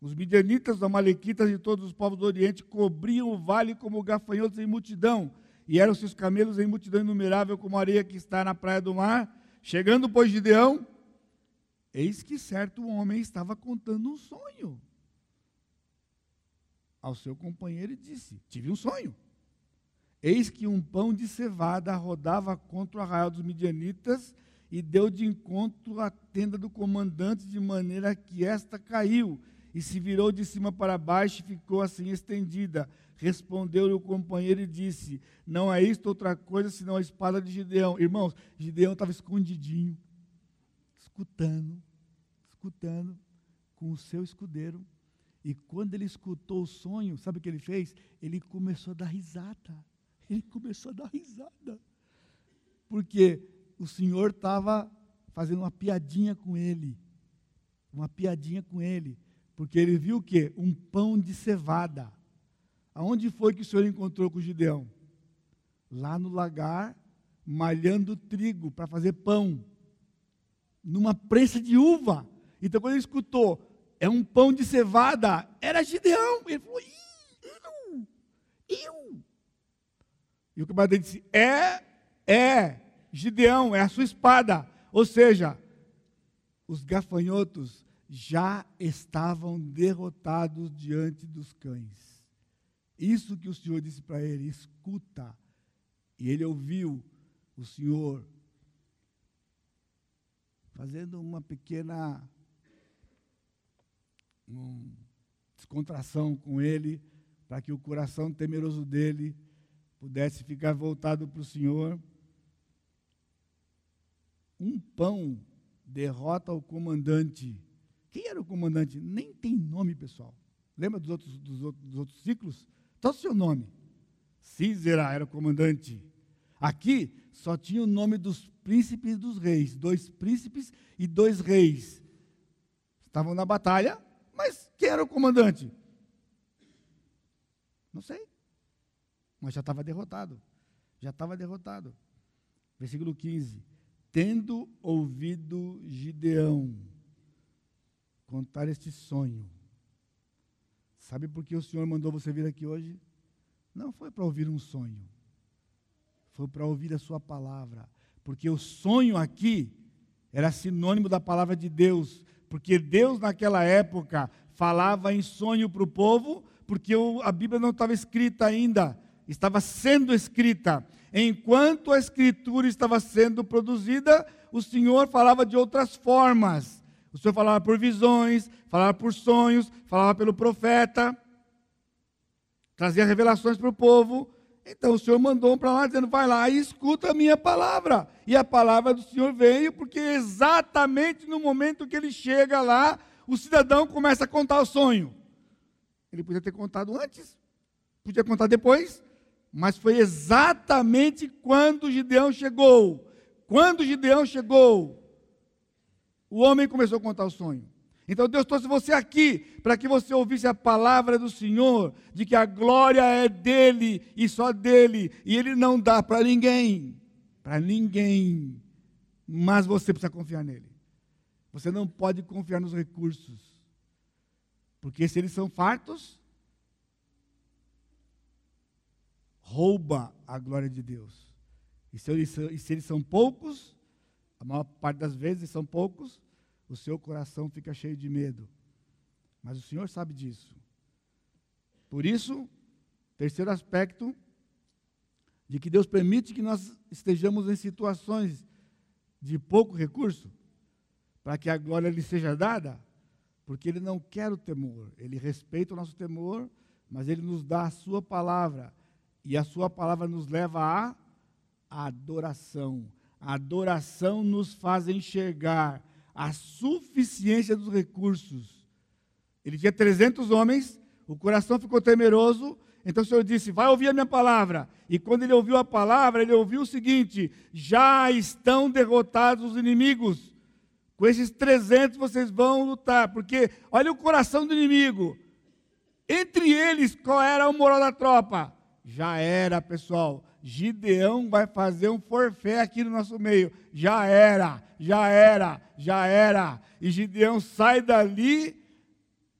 S1: Os midianitas, os amalequitas e todos os povos do Oriente cobriam o vale como gafanhotos em multidão, e eram seus camelos em multidão inumerável como a areia que está na praia do mar. Chegando, pois, Gideão, Eis que certo homem estava contando um sonho ao seu companheiro e disse: Tive um sonho. Eis que um pão de cevada rodava contra o arraial dos midianitas e deu de encontro à tenda do comandante, de maneira que esta caiu. e se virou de cima para baixo e ficou assim estendida. Respondeu-lhe o companheiro e disse: Não é isto outra coisa senão a espada de Gideão. Irmãos, Gideão estava escondidinho, escutando, escutando com o seu escudeiro. E quando ele escutou o sonho, sabe o que ele fez? Ele começou a dar risada. Ele começou a dar risada. Porque o Senhor estava fazendo uma piadinha com ele. Uma piadinha com ele. Porque ele viu o quê? Um pão de cevada. Aonde foi que o Senhor encontrou com Gideão? Lá no lagar, malhando trigo para fazer pão. Numa prensa de uva. Então, quando ele escutou, é um pão de cevada, era Gideão. Ele falou, eu, eu. E o camarada disse, é, é, Gideão, é a sua espada. Ou seja, os gafanhotos já estavam derrotados diante dos cães. Isso que o Senhor disse para ele: escuta. E ele ouviu o Senhor fazendo uma pequena uma descontração com ele, para que o coração temeroso dele pudesse ficar voltado para o Senhor. Um pão derrota o comandante. Quem era o comandante? Nem tem nome, pessoal. Lembra dos outros, dos outros, dos outros ciclos? Só o seu nome. Císera era o comandante. Aqui só tinha o nome dos príncipes e dos reis. Dois príncipes e dois reis. Estavam na batalha, mas quem era o comandante? Não sei. Mas já estava derrotado. Já estava derrotado. Versículo 15. Tendo ouvido Gideão contar este sonho, Sabe por que o Senhor mandou você vir aqui hoje? Não foi para ouvir um sonho, foi para ouvir a Sua palavra. Porque o sonho aqui era sinônimo da palavra de Deus. Porque Deus, naquela época, falava em sonho para o povo, porque a Bíblia não estava escrita ainda, estava sendo escrita. Enquanto a escritura estava sendo produzida, o Senhor falava de outras formas. O Senhor falava por visões, falava por sonhos, falava pelo profeta, trazia revelações para o povo. Então o Senhor mandou um para lá dizendo: vai lá e escuta a minha palavra. E a palavra do Senhor veio, porque exatamente no momento que ele chega lá, o cidadão começa a contar o sonho. Ele podia ter contado antes, podia contar depois, mas foi exatamente quando Gideão chegou. Quando Gideão chegou, o homem começou a contar o sonho. Então Deus trouxe você aqui para que você ouvisse a palavra do Senhor, de que a glória é dele e só dele, e ele não dá para ninguém, para ninguém. Mas você precisa confiar nele. Você não pode confiar nos recursos. Porque se eles são fartos, rouba a glória de Deus. E se eles são, e se eles são poucos, a maior parte das vezes são poucos, o seu coração fica cheio de medo. Mas o Senhor sabe disso. Por isso, terceiro aspecto, de que Deus permite que nós estejamos em situações de pouco recurso, para que a glória lhe seja dada, porque Ele não quer o temor, Ele respeita o nosso temor, mas Ele nos dá a Sua palavra, e a Sua palavra nos leva à adoração. A adoração nos faz enxergar a suficiência dos recursos. Ele tinha 300 homens, o coração ficou temeroso, então o Senhor disse: Vai ouvir a minha palavra. E quando ele ouviu a palavra, ele ouviu o seguinte: Já estão derrotados os inimigos. Com esses 300 vocês vão lutar, porque olha o coração do inimigo. Entre eles, qual era o moral da tropa? Já era, pessoal. Gideão vai fazer um forfé aqui no nosso meio. Já era, já era, já era. E Gideão sai dali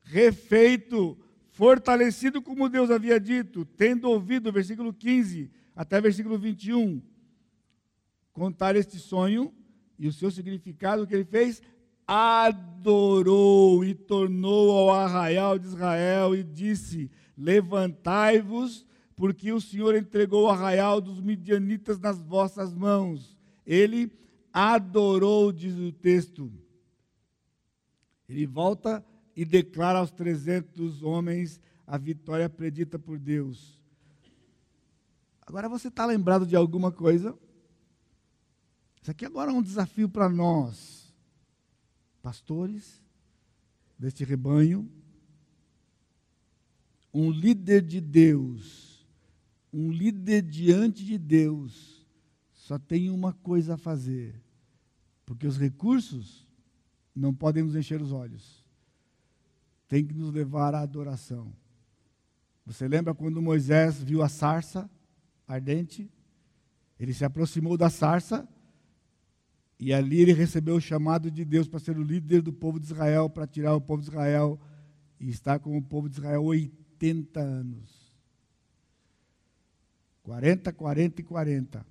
S1: refeito, fortalecido como Deus havia dito, tendo ouvido, versículo 15 até versículo 21, contar este sonho e o seu significado que ele fez, adorou e tornou ao arraial de Israel e disse: Levantai-vos porque o Senhor entregou o arraial dos midianitas nas vossas mãos. Ele adorou, diz o texto. Ele volta e declara aos 300 homens a vitória predita por Deus. Agora você está lembrado de alguma coisa? Isso aqui agora é um desafio para nós, pastores deste rebanho, um líder de Deus, um líder diante de Deus, só tem uma coisa a fazer, porque os recursos não podem nos encher os olhos, tem que nos levar à adoração. Você lembra quando Moisés viu a sarça ardente? Ele se aproximou da sarça e ali ele recebeu o chamado de Deus para ser o líder do povo de Israel, para tirar o povo de Israel e estar com o povo de Israel 80 anos. 40, 40 e 40.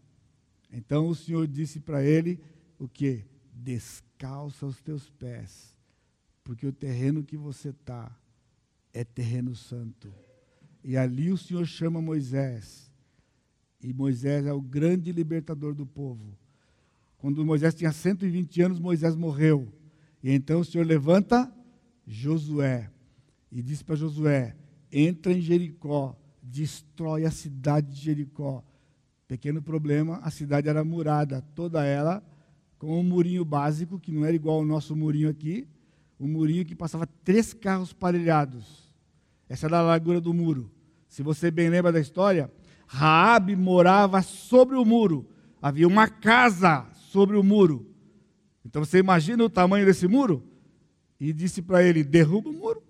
S1: Então o Senhor disse para ele o que? Descalça os teus pés, porque o terreno que você está é terreno santo. E ali o Senhor chama Moisés. E Moisés é o grande libertador do povo. Quando Moisés tinha 120 anos, Moisés morreu. E então o Senhor levanta Josué e diz para Josué: entra em Jericó, destrói a cidade de Jericó. Pequeno problema, a cidade era murada, toda ela com um murinho básico, que não era igual ao nosso murinho aqui, um murinho que passava três carros parelhados. Essa era a largura do muro. Se você bem lembra da história, Raabe morava sobre o muro. Havia uma casa sobre o muro. Então você imagina o tamanho desse muro? E disse para ele: derruba o muro.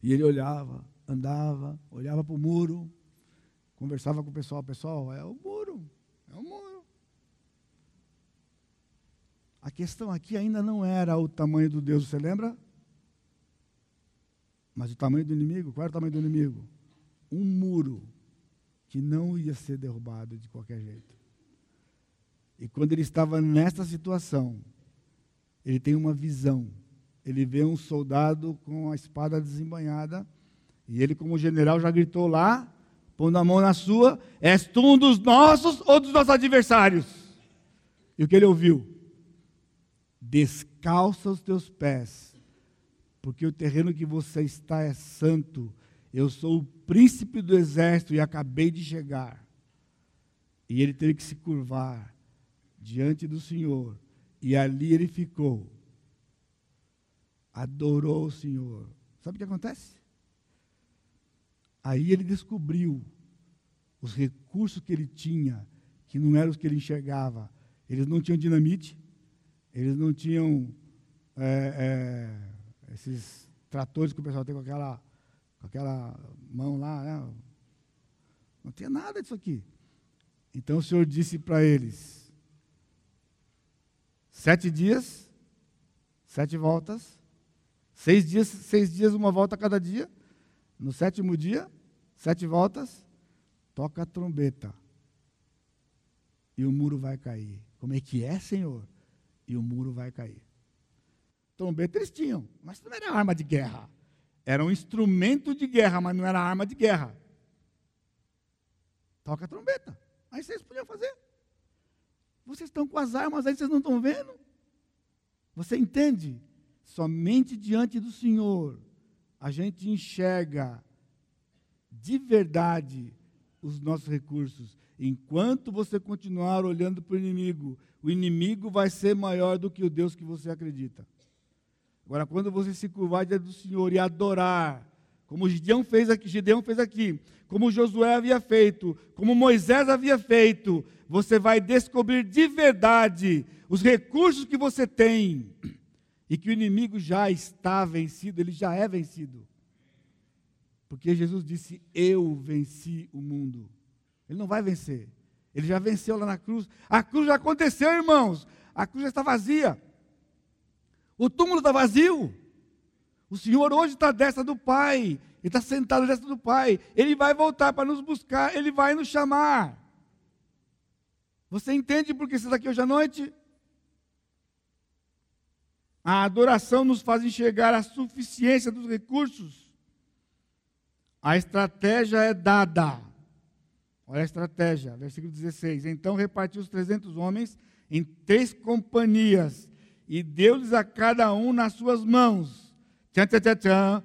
S1: E ele olhava, andava, olhava para o muro, conversava com o pessoal: pessoal, é o muro, é o muro. A questão aqui ainda não era o tamanho do Deus, você lembra? Mas o tamanho do inimigo, qual era o tamanho do inimigo? Um muro que não ia ser derrubado de qualquer jeito. E quando ele estava nesta situação, ele tem uma visão. Ele vê um soldado com a espada desembanhada, e ele, como general, já gritou lá, pondo a mão na sua: És tu um dos nossos ou dos nossos adversários? E o que ele ouviu? Descalça os teus pés, porque o terreno que você está é santo. Eu sou o príncipe do exército e acabei de chegar. E ele teve que se curvar diante do Senhor, e ali ele ficou. Adorou o Senhor. Sabe o que acontece? Aí ele descobriu os recursos que ele tinha, que não eram os que ele enxergava. Eles não tinham dinamite, eles não tinham é, é, esses tratores que o pessoal tem com aquela, com aquela mão lá. Né? Não tinha nada disso aqui. Então o Senhor disse para eles: Sete dias, sete voltas. Seis dias, seis dias, uma volta a cada dia. No sétimo dia, sete voltas. Toca a trombeta. E o muro vai cair. Como é que é, Senhor? E o muro vai cair. Trombeta eles tinham, mas não era arma de guerra. Era um instrumento de guerra, mas não era arma de guerra. Toca a trombeta. Aí vocês podiam fazer. Vocês estão com as armas aí, vocês não estão vendo? Você entende? Somente diante do Senhor a gente enxerga de verdade os nossos recursos. Enquanto você continuar olhando para o inimigo, o inimigo vai ser maior do que o Deus que você acredita. Agora, quando você se curvar diante do Senhor e adorar, como Gideão fez aqui, Gideão fez aqui, como Josué havia feito, como Moisés havia feito, você vai descobrir de verdade os recursos que você tem e que o inimigo já está vencido, ele já é vencido. Porque Jesus disse: Eu venci o mundo. Ele não vai vencer. Ele já venceu lá na cruz. A cruz já aconteceu, irmãos. A cruz já está vazia. O túmulo está vazio. O Senhor hoje está à destra do Pai. Ele está sentado à destra do Pai. Ele vai voltar para nos buscar. Ele vai nos chamar. Você entende por que você está aqui hoje à noite? A adoração nos faz enxergar a suficiência dos recursos. A estratégia é dada. Olha a estratégia, versículo 16. Então repartiu os 300 homens em três companhias e deu-lhes a cada um nas suas mãos Tchan, tchan, tchan, tchan.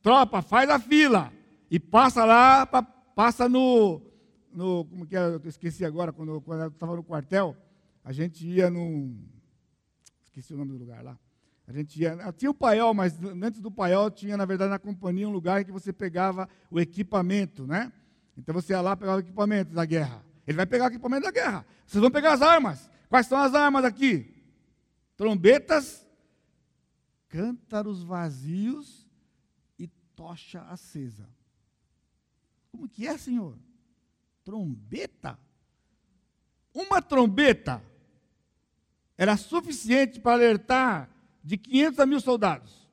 S1: Tropa, faz a fila. E passa lá, passa no, no. Como que é? Eu esqueci agora, quando, quando eu estava no quartel, a gente ia no. Esqueci o nome do lugar lá. A gente ia, tinha o paiol, mas antes do paiol tinha, na verdade, na companhia um lugar em que você pegava o equipamento, né? Então você ia lá pegar o equipamento da guerra. Ele vai pegar o equipamento da guerra. Vocês vão pegar as armas. Quais são as armas aqui? Trombetas, cântaros vazios e tocha acesa. Como que é, Senhor? Trombeta? Uma trombeta era suficiente para alertar de 500 a mil soldados.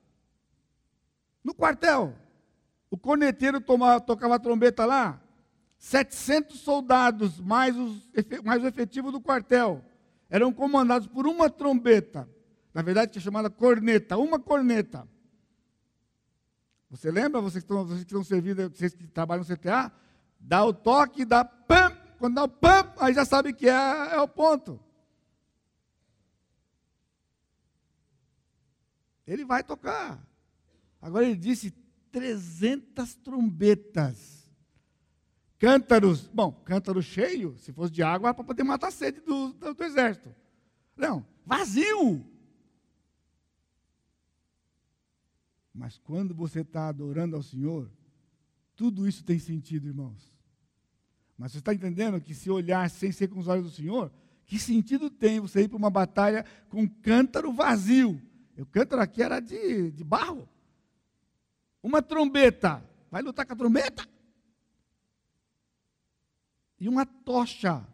S1: No quartel, o corneteiro tomava, tocava a trombeta lá, 700 soldados, mais, os, mais o efetivo do quartel, eram comandados por uma trombeta. Na verdade, que é chamada corneta, uma corneta. Você lembra, vocês que estão, vocês que estão servindo, vocês que trabalham no CTA? Dá o toque, dá pam, quando dá o pam, aí já sabe que é, é o ponto. Ele vai tocar. Agora ele disse 300 trombetas. Cântaros, bom, cântaro cheio, se fosse de água, para poder matar a sede do, do, do exército. Não, vazio. Mas quando você está adorando ao Senhor, tudo isso tem sentido, irmãos. Mas você está entendendo que se olhar sem ser com os olhos do Senhor, que sentido tem você ir para uma batalha com um cântaro vazio? O cântaro aqui era de, de barro. Uma trombeta. Vai lutar com a trombeta? E uma tocha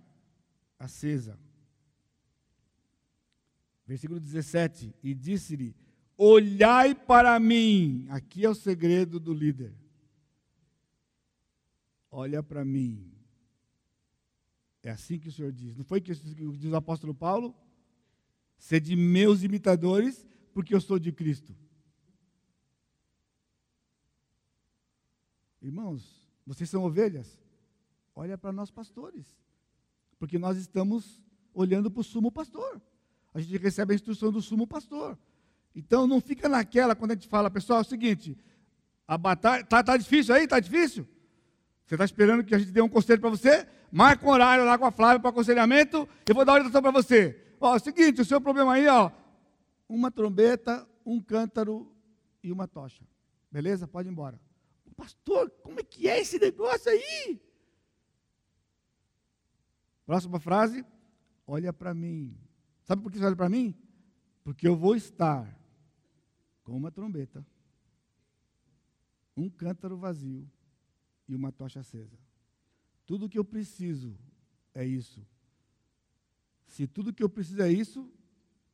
S1: acesa. Versículo 17. E disse-lhe: Olhai para mim. Aqui é o segredo do líder. Olha para mim. É assim que o Senhor diz. Não foi que diz o apóstolo Paulo? Sede meus imitadores, porque eu sou de Cristo. Irmãos, vocês são ovelhas? Olha para nós pastores. Porque nós estamos olhando para o sumo pastor. A gente recebe a instrução do sumo pastor. Então não fica naquela quando a gente fala, pessoal, é o seguinte, a batalha está tá difícil aí, está difícil. Você está esperando que a gente dê um conselho para você? Marca um horário lá com a Flávia para aconselhamento, eu vou dar orientação para você. Ó, é o seguinte, o seu problema aí, ó, uma trombeta, um cântaro e uma tocha. Beleza? Pode ir embora. Pastor, como é que é esse negócio aí? Próxima frase. Olha para mim. Sabe por que você olha para mim? Porque eu vou estar com uma trombeta, um cântaro vazio e uma tocha acesa. Tudo que eu preciso é isso. Se tudo que eu preciso é isso,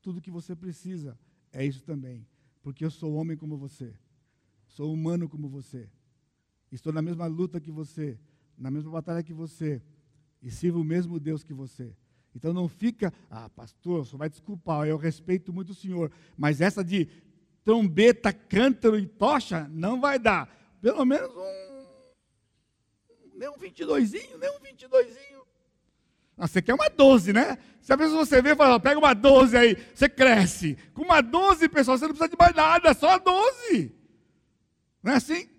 S1: tudo que você precisa é isso também. Porque eu sou homem como você, sou humano como você, estou na mesma luta que você, na mesma batalha que você, e sirvo o mesmo Deus que você. Então não fica, ah, pastor, só vai desculpar, eu respeito muito o senhor, mas essa de trombeta, cântaro e tocha, não vai dar. Pelo menos um. Nem um 22, nem um 22. Ah, você quer uma 12, né? Se a pessoa você vê e fala, pega uma 12 aí, você cresce. Com uma 12, pessoal, você não precisa de mais nada, só a 12. Não é assim?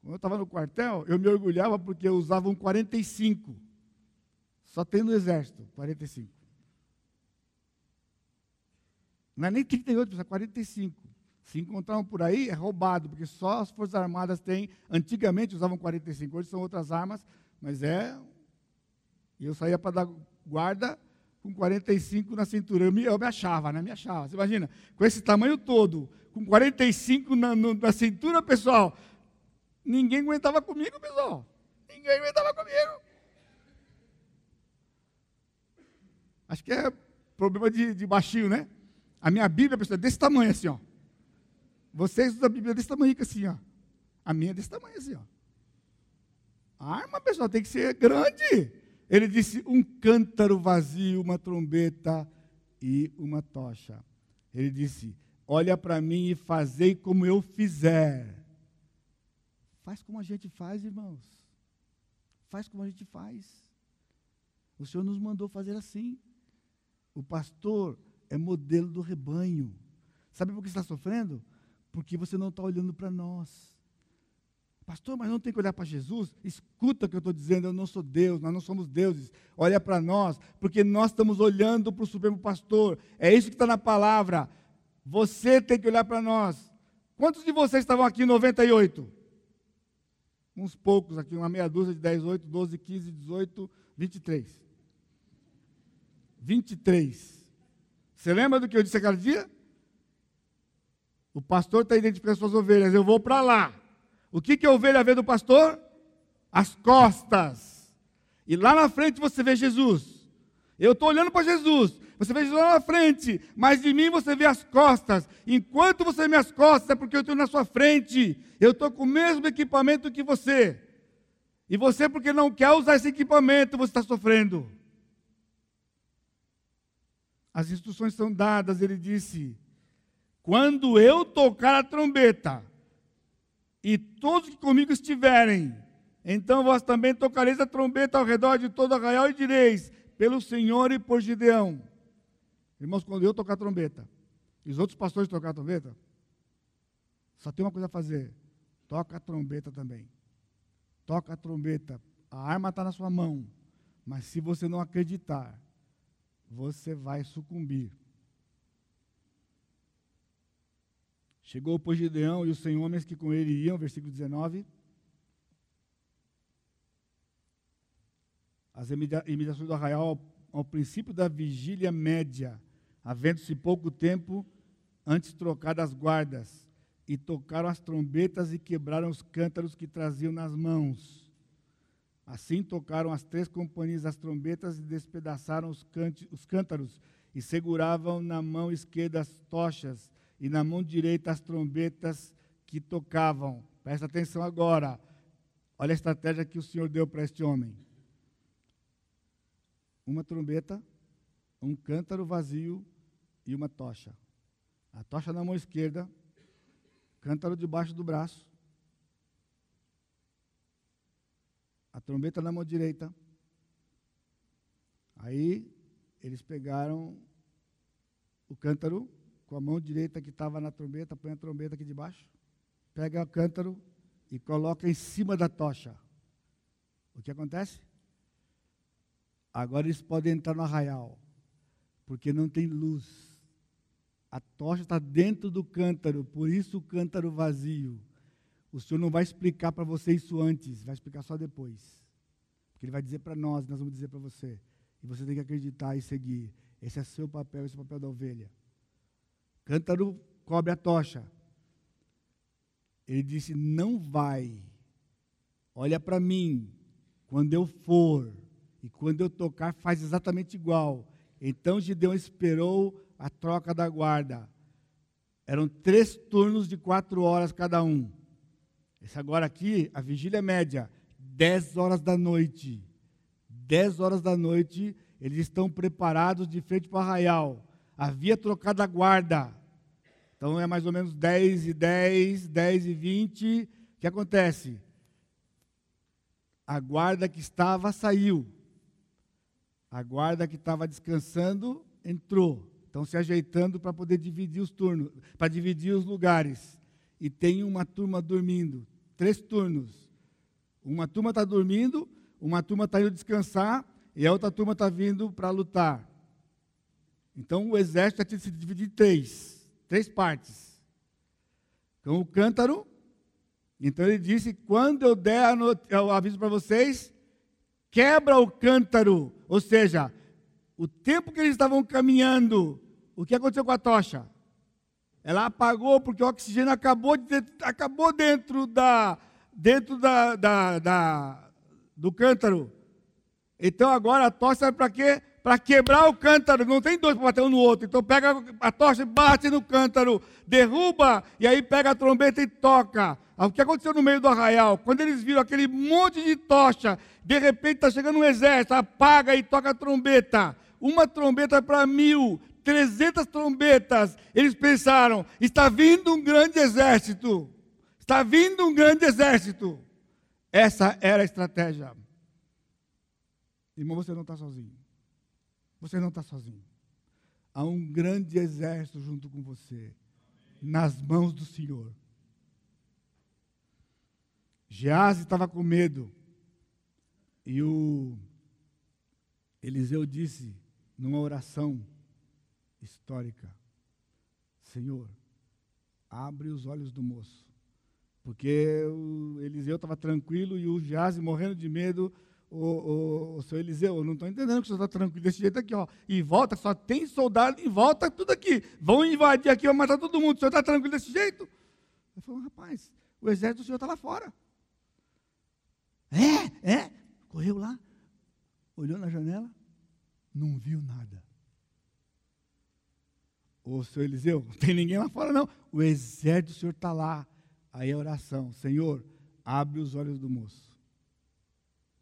S1: Quando eu estava no quartel, eu me orgulhava porque eu usava um 45. Só tem no exército, 45. Não é nem 38, é 45. Se encontraram por aí, é roubado, porque só as Forças Armadas têm. Antigamente usavam 45, hoje são outras armas, mas é. E eu saía para dar guarda com 45 na cintura. Eu me, eu me achava, né? Me achava. Você imagina, com esse tamanho todo, com 45 na, no, na cintura, pessoal, ninguém aguentava comigo, pessoal. Ninguém aguentava comigo. Acho que é problema de, de baixinho, né? A minha Bíblia, pessoal, é desse tamanho assim, ó. Vocês usam a Bíblia desse tamanho assim, ó. A minha é desse tamanho assim, ó. A arma, pessoal, tem que ser grande. Ele disse: um cântaro vazio, uma trombeta e uma tocha. Ele disse: Olha para mim e fazei como eu fizer. Faz como a gente faz, irmãos. Faz como a gente faz. O Senhor nos mandou fazer assim. O pastor é modelo do rebanho. Sabe por que está sofrendo? Porque você não está olhando para nós. Pastor, mas não tem que olhar para Jesus? Escuta o que eu estou dizendo, eu não sou Deus, nós não somos deuses. Olha para nós, porque nós estamos olhando para o Supremo Pastor. É isso que está na palavra. Você tem que olhar para nós. Quantos de vocês estavam aqui em 98? Uns poucos aqui, uma meia dúzia de 10, 8, 12, 15, 18, 23. 23. Você lembra do que eu disse aquele dia? O pastor está identificando as suas ovelhas. Eu vou para lá. O que, que a ovelha vê do pastor? As costas. E lá na frente você vê Jesus. Eu estou olhando para Jesus. Você vê Jesus lá na frente. Mas de mim você vê as costas. Enquanto você vê as costas, é porque eu estou na sua frente. Eu estou com o mesmo equipamento que você. E você, porque não quer usar esse equipamento, você está sofrendo. As instruções são dadas, ele disse: quando eu tocar a trombeta, e todos que comigo estiverem, então vós também tocareis a trombeta ao redor de todo arraial e direis, pelo Senhor e por Gideão. Irmãos, quando eu tocar a trombeta, e os outros pastores tocar a trombeta, só tem uma coisa a fazer: toca a trombeta também. Toca a trombeta. A arma está na sua mão, mas se você não acreditar, você vai sucumbir. Chegou, pois, Gideão e os cem homens que com ele iam, versículo 19. As imediações do arraial ao, princípio da vigília média, havendo-se pouco tempo antes trocadas as guardas, e tocaram as trombetas e quebraram os cântaros que traziam nas mãos. Assim tocaram as três companhias as trombetas e despedaçaram os, os cântaros, e seguravam na mão esquerda as tochas, e na mão direita as trombetas que tocavam. Presta atenção agora. Olha a estratégia que o Senhor deu para este homem: uma trombeta, um cântaro vazio e uma tocha. A tocha na mão esquerda, cântaro debaixo do braço, a trombeta na mão direita. Aí eles pegaram o cântaro com a mão direita que estava na trombeta, põe a trombeta aqui debaixo, pega o cântaro e coloca em cima da tocha. O que acontece? Agora eles podem entrar no arraial, porque não tem luz. A tocha está dentro do cântaro, por isso o cântaro vazio. O Senhor não vai explicar para você isso antes, vai explicar só depois. Porque Ele vai dizer para nós, nós vamos dizer para você. E você tem que acreditar e seguir. Esse é seu papel, esse é o papel da ovelha. Cântaro cobre a tocha. Ele disse: Não vai. Olha para mim. Quando eu for e quando eu tocar, faz exatamente igual. Então Gideão esperou a troca da guarda. Eram três turnos de quatro horas cada um. Esse agora aqui, a vigília média, dez horas da noite. Dez horas da noite, eles estão preparados de frente para o arraial havia trocado a guarda. Então é mais ou menos 10 e 10, 10 e 20. O que acontece? A guarda que estava saiu. A guarda que estava descansando entrou. Estão se ajeitando para poder dividir os turnos, para dividir os lugares. E tem uma turma dormindo. Três turnos. Uma turma está dormindo, uma turma está indo descansar e a outra turma está vindo para lutar. Então o exército tinha se dividir em três, três partes. Então o cântaro, então ele disse: quando eu der o aviso para vocês, quebra o cântaro. Ou seja, o tempo que eles estavam caminhando, o que aconteceu com a tocha? Ela apagou porque o oxigênio acabou, de, acabou dentro da dentro da, da, da do cântaro. Então agora a tocha serve para quê? Para quebrar o cântaro, não tem dois para bater um no outro. Então pega a tocha e bate no cântaro, derruba, e aí pega a trombeta e toca. Ah, o que aconteceu no meio do arraial? Quando eles viram aquele monte de tocha, de repente está chegando um exército, apaga e toca a trombeta. Uma trombeta para mil, trezentas trombetas. Eles pensaram: está vindo um grande exército. Está vindo um grande exército. Essa era a estratégia. Irmão, você não está sozinho. Você não está sozinho. Há um grande exército junto com você. nas mãos do Senhor. Gease estava com medo. E o Eliseu disse, numa oração histórica: Senhor, abre os olhos do moço. Porque o Eliseu estava tranquilo e o Gease morrendo de medo. O, o, seu Eliseu, eu não estou entendendo que o senhor está tranquilo desse jeito aqui, ó. E volta, só tem soldado em volta, tudo aqui. Vão invadir aqui, vão matar todo mundo. O senhor está tranquilo desse jeito? Ele falou, rapaz, o exército do senhor está lá fora. É, é. Correu lá, olhou na janela, não viu nada. Ô, senhor Eliseu, não tem ninguém lá fora, não. O exército do senhor está lá. Aí a oração, Senhor, abre os olhos do moço.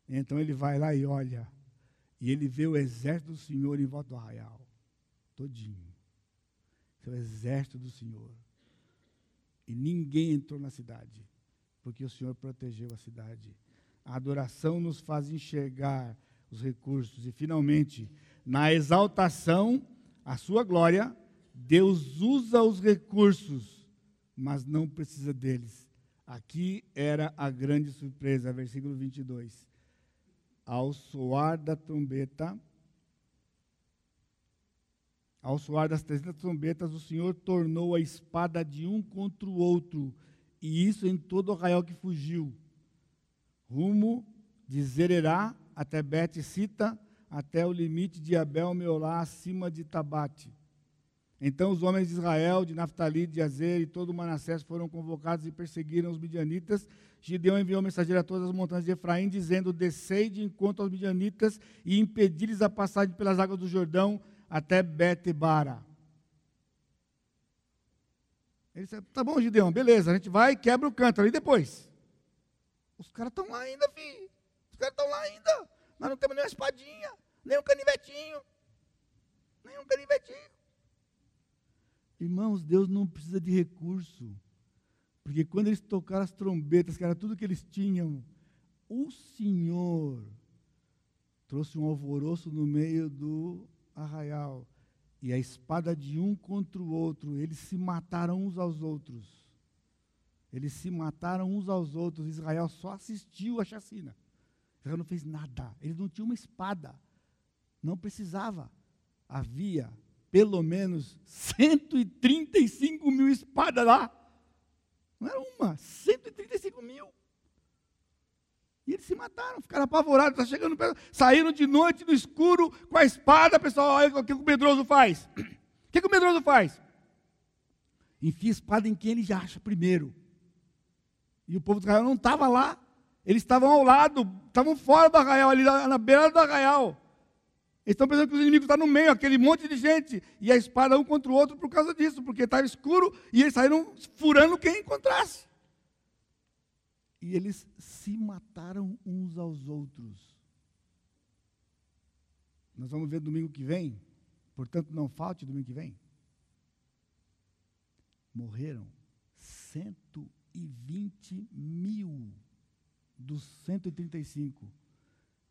S1: Então ele vai lá e olha. E ele vê o exército do Senhor em volta do arraial. Todinho. É o exército do Senhor. E ninguém entrou na cidade. Porque o Senhor protegeu a cidade. A adoração nos faz enxergar os recursos. E, finalmente, na exaltação, a sua glória, Deus usa os recursos, mas não precisa deles. Aqui era a grande surpresa, versículo 22. Ao soar da trombeta, ao soar das 300 trombetas, o Senhor tornou a espada de um contra o outro, e isso em todo o arraial que fugiu rumo de Zererá até Bet-Sita, até o limite de Abel-Meolá, acima de Tabate. Então os homens de Israel, de Naftali, de Azer e todo o Manassés foram convocados e perseguiram os midianitas. Gideão enviou mensageiro a todas as montanhas de Efraim, dizendo: Descei de encontro aos midianitas e impedi-lhes a passagem pelas águas do Jordão até Betebara. Ele disse: Tá bom, Gideão, beleza, a gente vai e quebra o cântaro. E depois? Os caras estão lá ainda, filho. Os caras estão lá ainda. Nós não temos nem uma espadinha, nem um canivetinho. Nem um canivetinho. Irmãos, Deus não precisa de recurso. Porque quando eles tocaram as trombetas, que era tudo que eles tinham, o Senhor trouxe um alvoroço no meio do arraial. E a espada de um contra o outro, eles se mataram uns aos outros. Eles se mataram uns aos outros. Israel só assistiu a chacina. Israel não fez nada. Eles não tinham uma espada. Não precisava. Havia pelo menos 135 mil espadas lá. Não era uma, 135 mil. E eles se mataram, ficaram apavorados, está chegando perto, saíram de noite no escuro com a espada, pessoal, olha o que o medroso faz. *clears throat* O que, que o medroso faz? Enfia a espada em quem ele já acha primeiro. E o povo de Israel não estava lá. Eles estavam ao lado, estavam fora do arraial, ali na beira do arraial. Estão pensando que os inimigos estão no meio, aquele monte de gente. E a espada um contra o outro por causa disso, porque estava escuro e eles saíram furando quem encontrasse. E eles se mataram uns aos outros. Nós vamos ver domingo que vem, portanto não falte domingo que vem. Morreram cento 120 mil dos 135.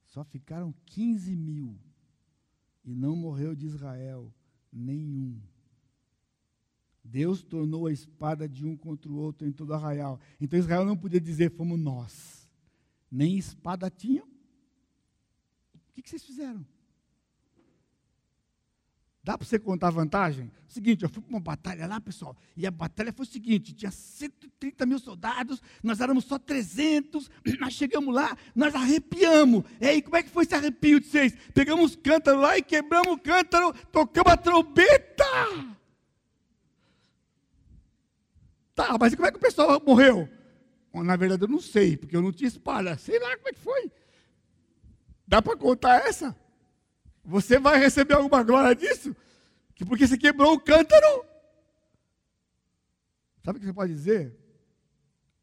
S1: Só ficaram 15 mil. E não morreu de Israel nenhum. Deus tornou a espada de um contra o outro em todo arraial. Então Israel não podia dizer fomos nós. Nem espada tinham. O que, que vocês fizeram? Dá para você contar a vantagem? Seguinte, eu fui para uma batalha lá, pessoal, e a batalha foi o seguinte: tinha 130 mil soldados, nós éramos só 300, *clears throat* nós chegamos lá, nós arrepiamos. E aí, como é que foi esse arrepio de vocês? Pegamos cântaro lá e quebramos o cântaro, tocamos a trombeta. Tá, mas como é que o pessoal morreu? Bom, na verdade, eu não sei, porque eu não tinha espada. Sei lá como é que foi. Dá para contar essa? Você vai receber alguma glória disso? Que porque você quebrou o cântaro. Sabe o que você pode dizer?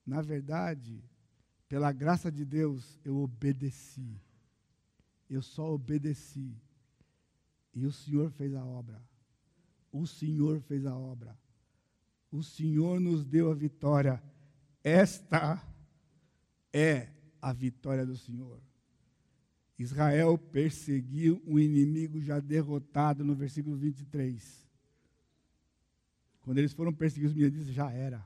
S1: Na verdade, pela graça de Deus, eu obedeci. Eu só obedeci. E o Senhor fez a obra. O Senhor fez a obra. O Senhor nos deu a vitória. Esta é a vitória do Senhor. Israel perseguiu um inimigo já derrotado no versículo 23. Quando eles foram perseguir os midianitas, já era.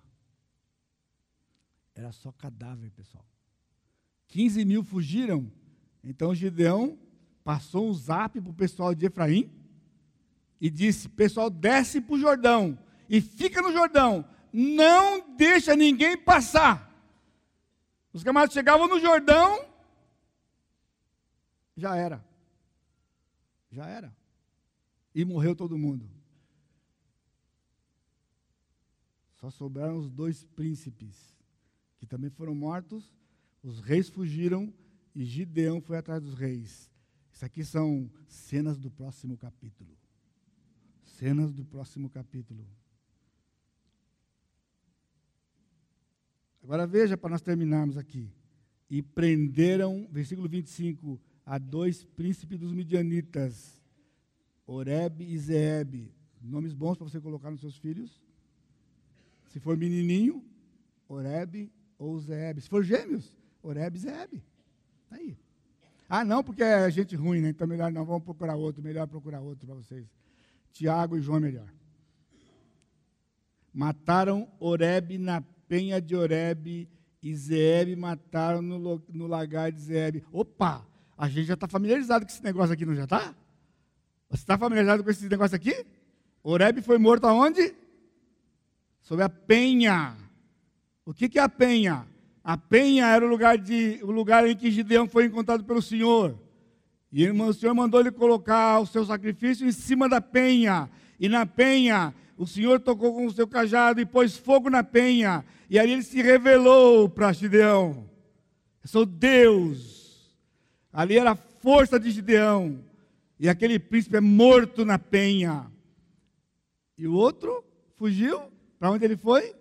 S1: Era só cadáver, pessoal. 15 mil fugiram. Então Gideão passou um zap para o pessoal de Efraim e disse: Pessoal, desce para o Jordão e fica no Jordão. Não deixa ninguém passar. Os camaradas chegavam no Jordão, já era. Já era. E morreu todo mundo. Só sobraram os dois príncipes, que também foram mortos. Os reis fugiram e Gideão foi atrás dos reis. Isso aqui são cenas do próximo capítulo. Cenas do próximo capítulo. Agora veja para nós terminarmos aqui. E prenderam, versículo 25, a dois príncipes dos midianitas, Oreb e Zeeb. Nomes bons para você colocar nos seus filhos. Se for menininho, Oreb ou Zeeb. Se for gêmeos, Oreb e Zeeb. Está aí. Ah, não, porque é gente ruim, né? Então melhor não, vamos procurar outro. Melhor procurar outro para vocês. Tiago e João melhor. Mataram Oreb na penha de Oreb e Zeeb mataram no, no lagar de Zeeb. Opa! A gente já está familiarizado com esse negócio aqui, não já está? Você está familiarizado com esse negócio aqui? Oreb foi morto aonde? Sobre a penha. O que, que é a penha? A penha era o lugar, de, o lugar em que Gideão foi encontrado pelo Senhor. E o Senhor mandou ele colocar o seu sacrifício em cima da penha. E na penha, o Senhor tocou com o seu cajado e pôs fogo na penha. E ali ele se revelou para Gideão. Eu sou Deus. Ali era a força de Gideão. E aquele príncipe é morto na penha. E o outro fugiu. Para onde ele foi?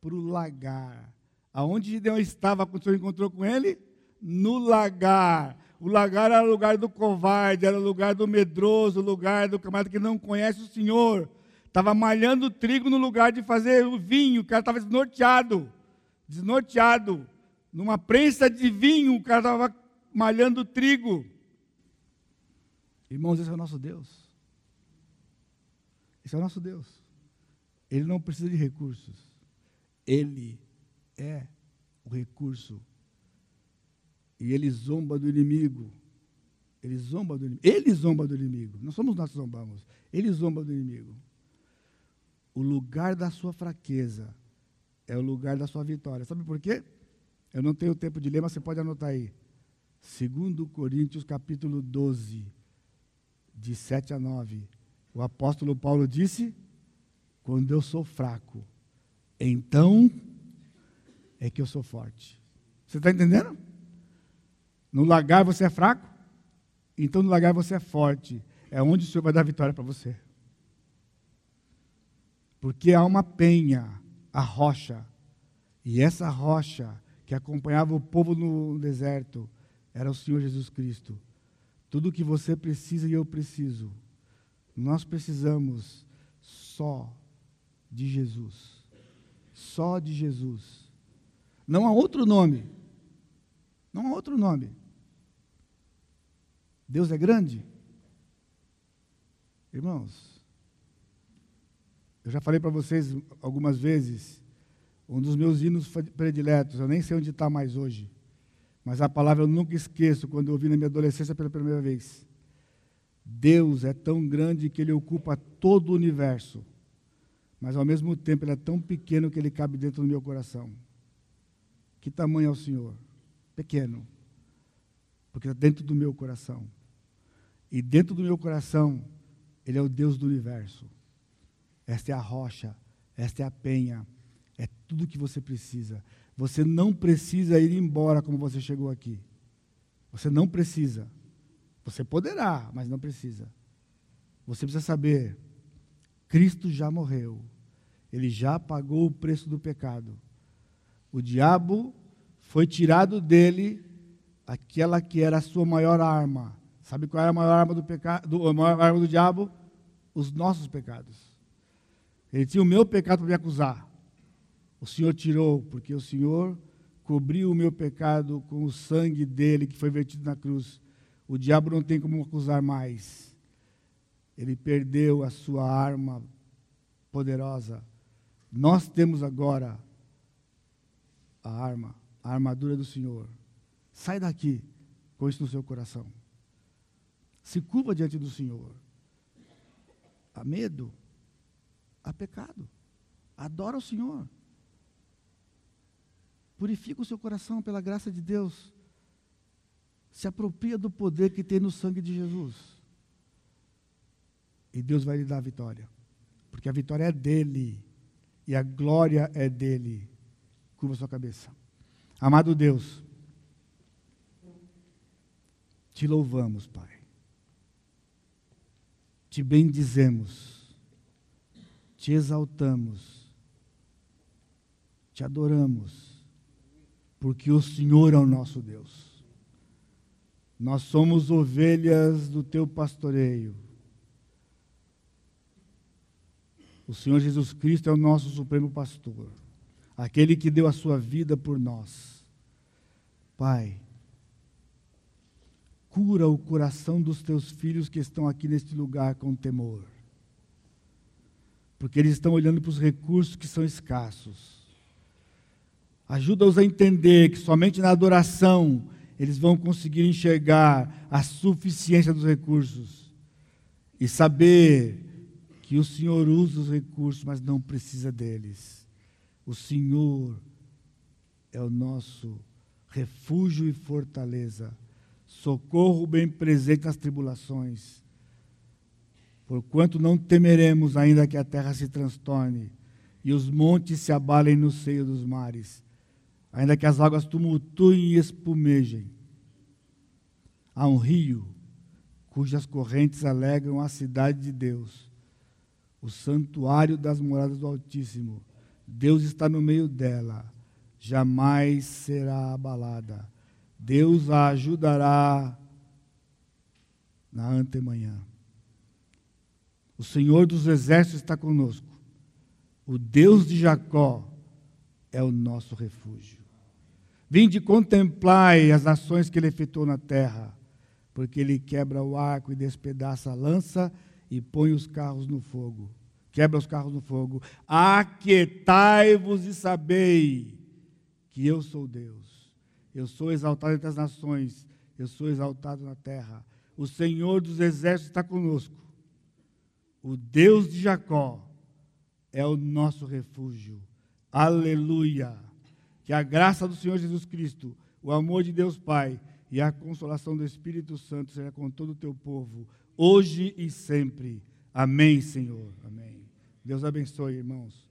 S1: Para o lagar. Aonde Gideão estava quando o Senhor encontrou com ele? No lagar. O lagar era o lugar do covarde, era o lugar do medroso, o lugar do camarada que não conhece o Senhor. Estava malhando trigo no lugar de fazer o vinho, o cara estava desnorteado. Desnorteado. Numa prensa de vinho, o cara estava malhando trigo. Irmãos, esse é o nosso Deus. Esse é o nosso Deus. Ele não precisa de recursos. Ele é o recurso. E ele zomba do inimigo. Ele zomba do inimigo. Ele zomba do inimigo. Não somos nós que zombamos. Ele zomba do inimigo o lugar da sua fraqueza é o lugar da sua vitória. Sabe por quê? Eu não tenho tempo de ler, mas você pode anotar aí. 2 Coríntios capítulo 12, de 7 a 9. O apóstolo Paulo disse: Quando eu sou fraco, então é que eu sou forte. Você está entendendo? No lagar você é fraco, então no lagar você é forte. É onde o Senhor vai dar vitória para você. Porque há uma penha, a rocha, e essa rocha que acompanhava o povo no deserto era o Senhor Jesus Cristo. Tudo o que você precisa e eu preciso, nós precisamos só de Jesus. Só de Jesus. Não há outro nome. Não há outro nome. Deus é grande? Irmãos, eu já falei para vocês algumas vezes, um dos meus hinos prediletos, eu nem sei onde está mais hoje, mas a palavra eu nunca esqueço quando eu ouvi na minha adolescência pela primeira vez. Deus é tão grande que ele ocupa todo o universo, mas ao mesmo tempo ele é tão pequeno que ele cabe dentro do meu coração. Que tamanho é o Senhor? Pequeno, porque está dentro do meu coração. E dentro do meu coração, ele é o Deus do universo. Esta é a rocha, esta é a penha, é tudo que você precisa. Você não precisa ir embora como você chegou aqui. Você não precisa. Você poderá, mas não precisa. Você precisa saber: Cristo já morreu. Ele já pagou o preço do pecado. O diabo foi tirado dele aquela que era a sua maior arma. Sabe qual era a maior arma do pecado, a maior arma do diabo? Os nossos pecados. Ele tinha o meu pecado para me acusar. O Senhor tirou, porque o Senhor cobriu o meu pecado com o sangue dele que foi vertido na cruz. O diabo não tem como acusar mais. Ele perdeu a sua arma poderosa. Nós temos agora a arma, a armadura do Senhor. Sai daqui com isso no seu coração. Se curva diante do Senhor. Há medo, há pecado. Adora o Senhor. Purifica o seu coração pela graça de Deus. Se apropria do poder que tem no sangue de Jesus. E Deus vai lhe dar a vitória. Porque a vitória é dele. E a glória é dele. Curva sua cabeça. Amado Deus, te louvamos, Pai. Te bendizemos. Te exaltamos. Te adoramos. Porque o Senhor é o nosso Deus. Nós somos ovelhas do teu pastoreio. O Senhor Jesus Cristo é o nosso supremo pastor, aquele que deu a sua vida por nós. Pai, cura o coração dos teus filhos que estão aqui neste lugar com temor. Porque eles estão olhando para os recursos que são escassos. Ajuda-os a entender que somente na adoração eles vão conseguir enxergar a suficiência dos recursos e saber que o Senhor usa os recursos, mas não precisa deles. O Senhor é o nosso refúgio e fortaleza, socorro bem presente nas tribulações. Porquanto não temeremos, ainda que a terra se transtorne e os montes se abalem no seio dos mares, ainda que as águas tumultuem e espumejem. Há um rio cujas correntes alegram a cidade de Deus o santuário das moradas do Altíssimo. Deus está no meio dela, jamais será abalada. Deus a ajudará na antemanhã. O Senhor dos exércitos está conosco. O Deus de Jacó é o nosso refúgio. Vinde contemplai as ações que ele efetuou na terra, porque ele quebra o arco e despedaça a lança e põe os carros no fogo. Quebra os carros no fogo. Aquietai-vos e sabei que eu sou Deus. Eu sou exaltado entre as nações, eu sou exaltado na terra. O Senhor dos exércitos está conosco. O Deus de Jacó é o nosso refúgio. Aleluia. Que a graça do Senhor Jesus Cristo, o amor de Deus Pai e a consolação do Espírito Santo seja com todo o teu povo hoje e sempre. Amém, Senhor. Amém. Deus abençoe, irmãos.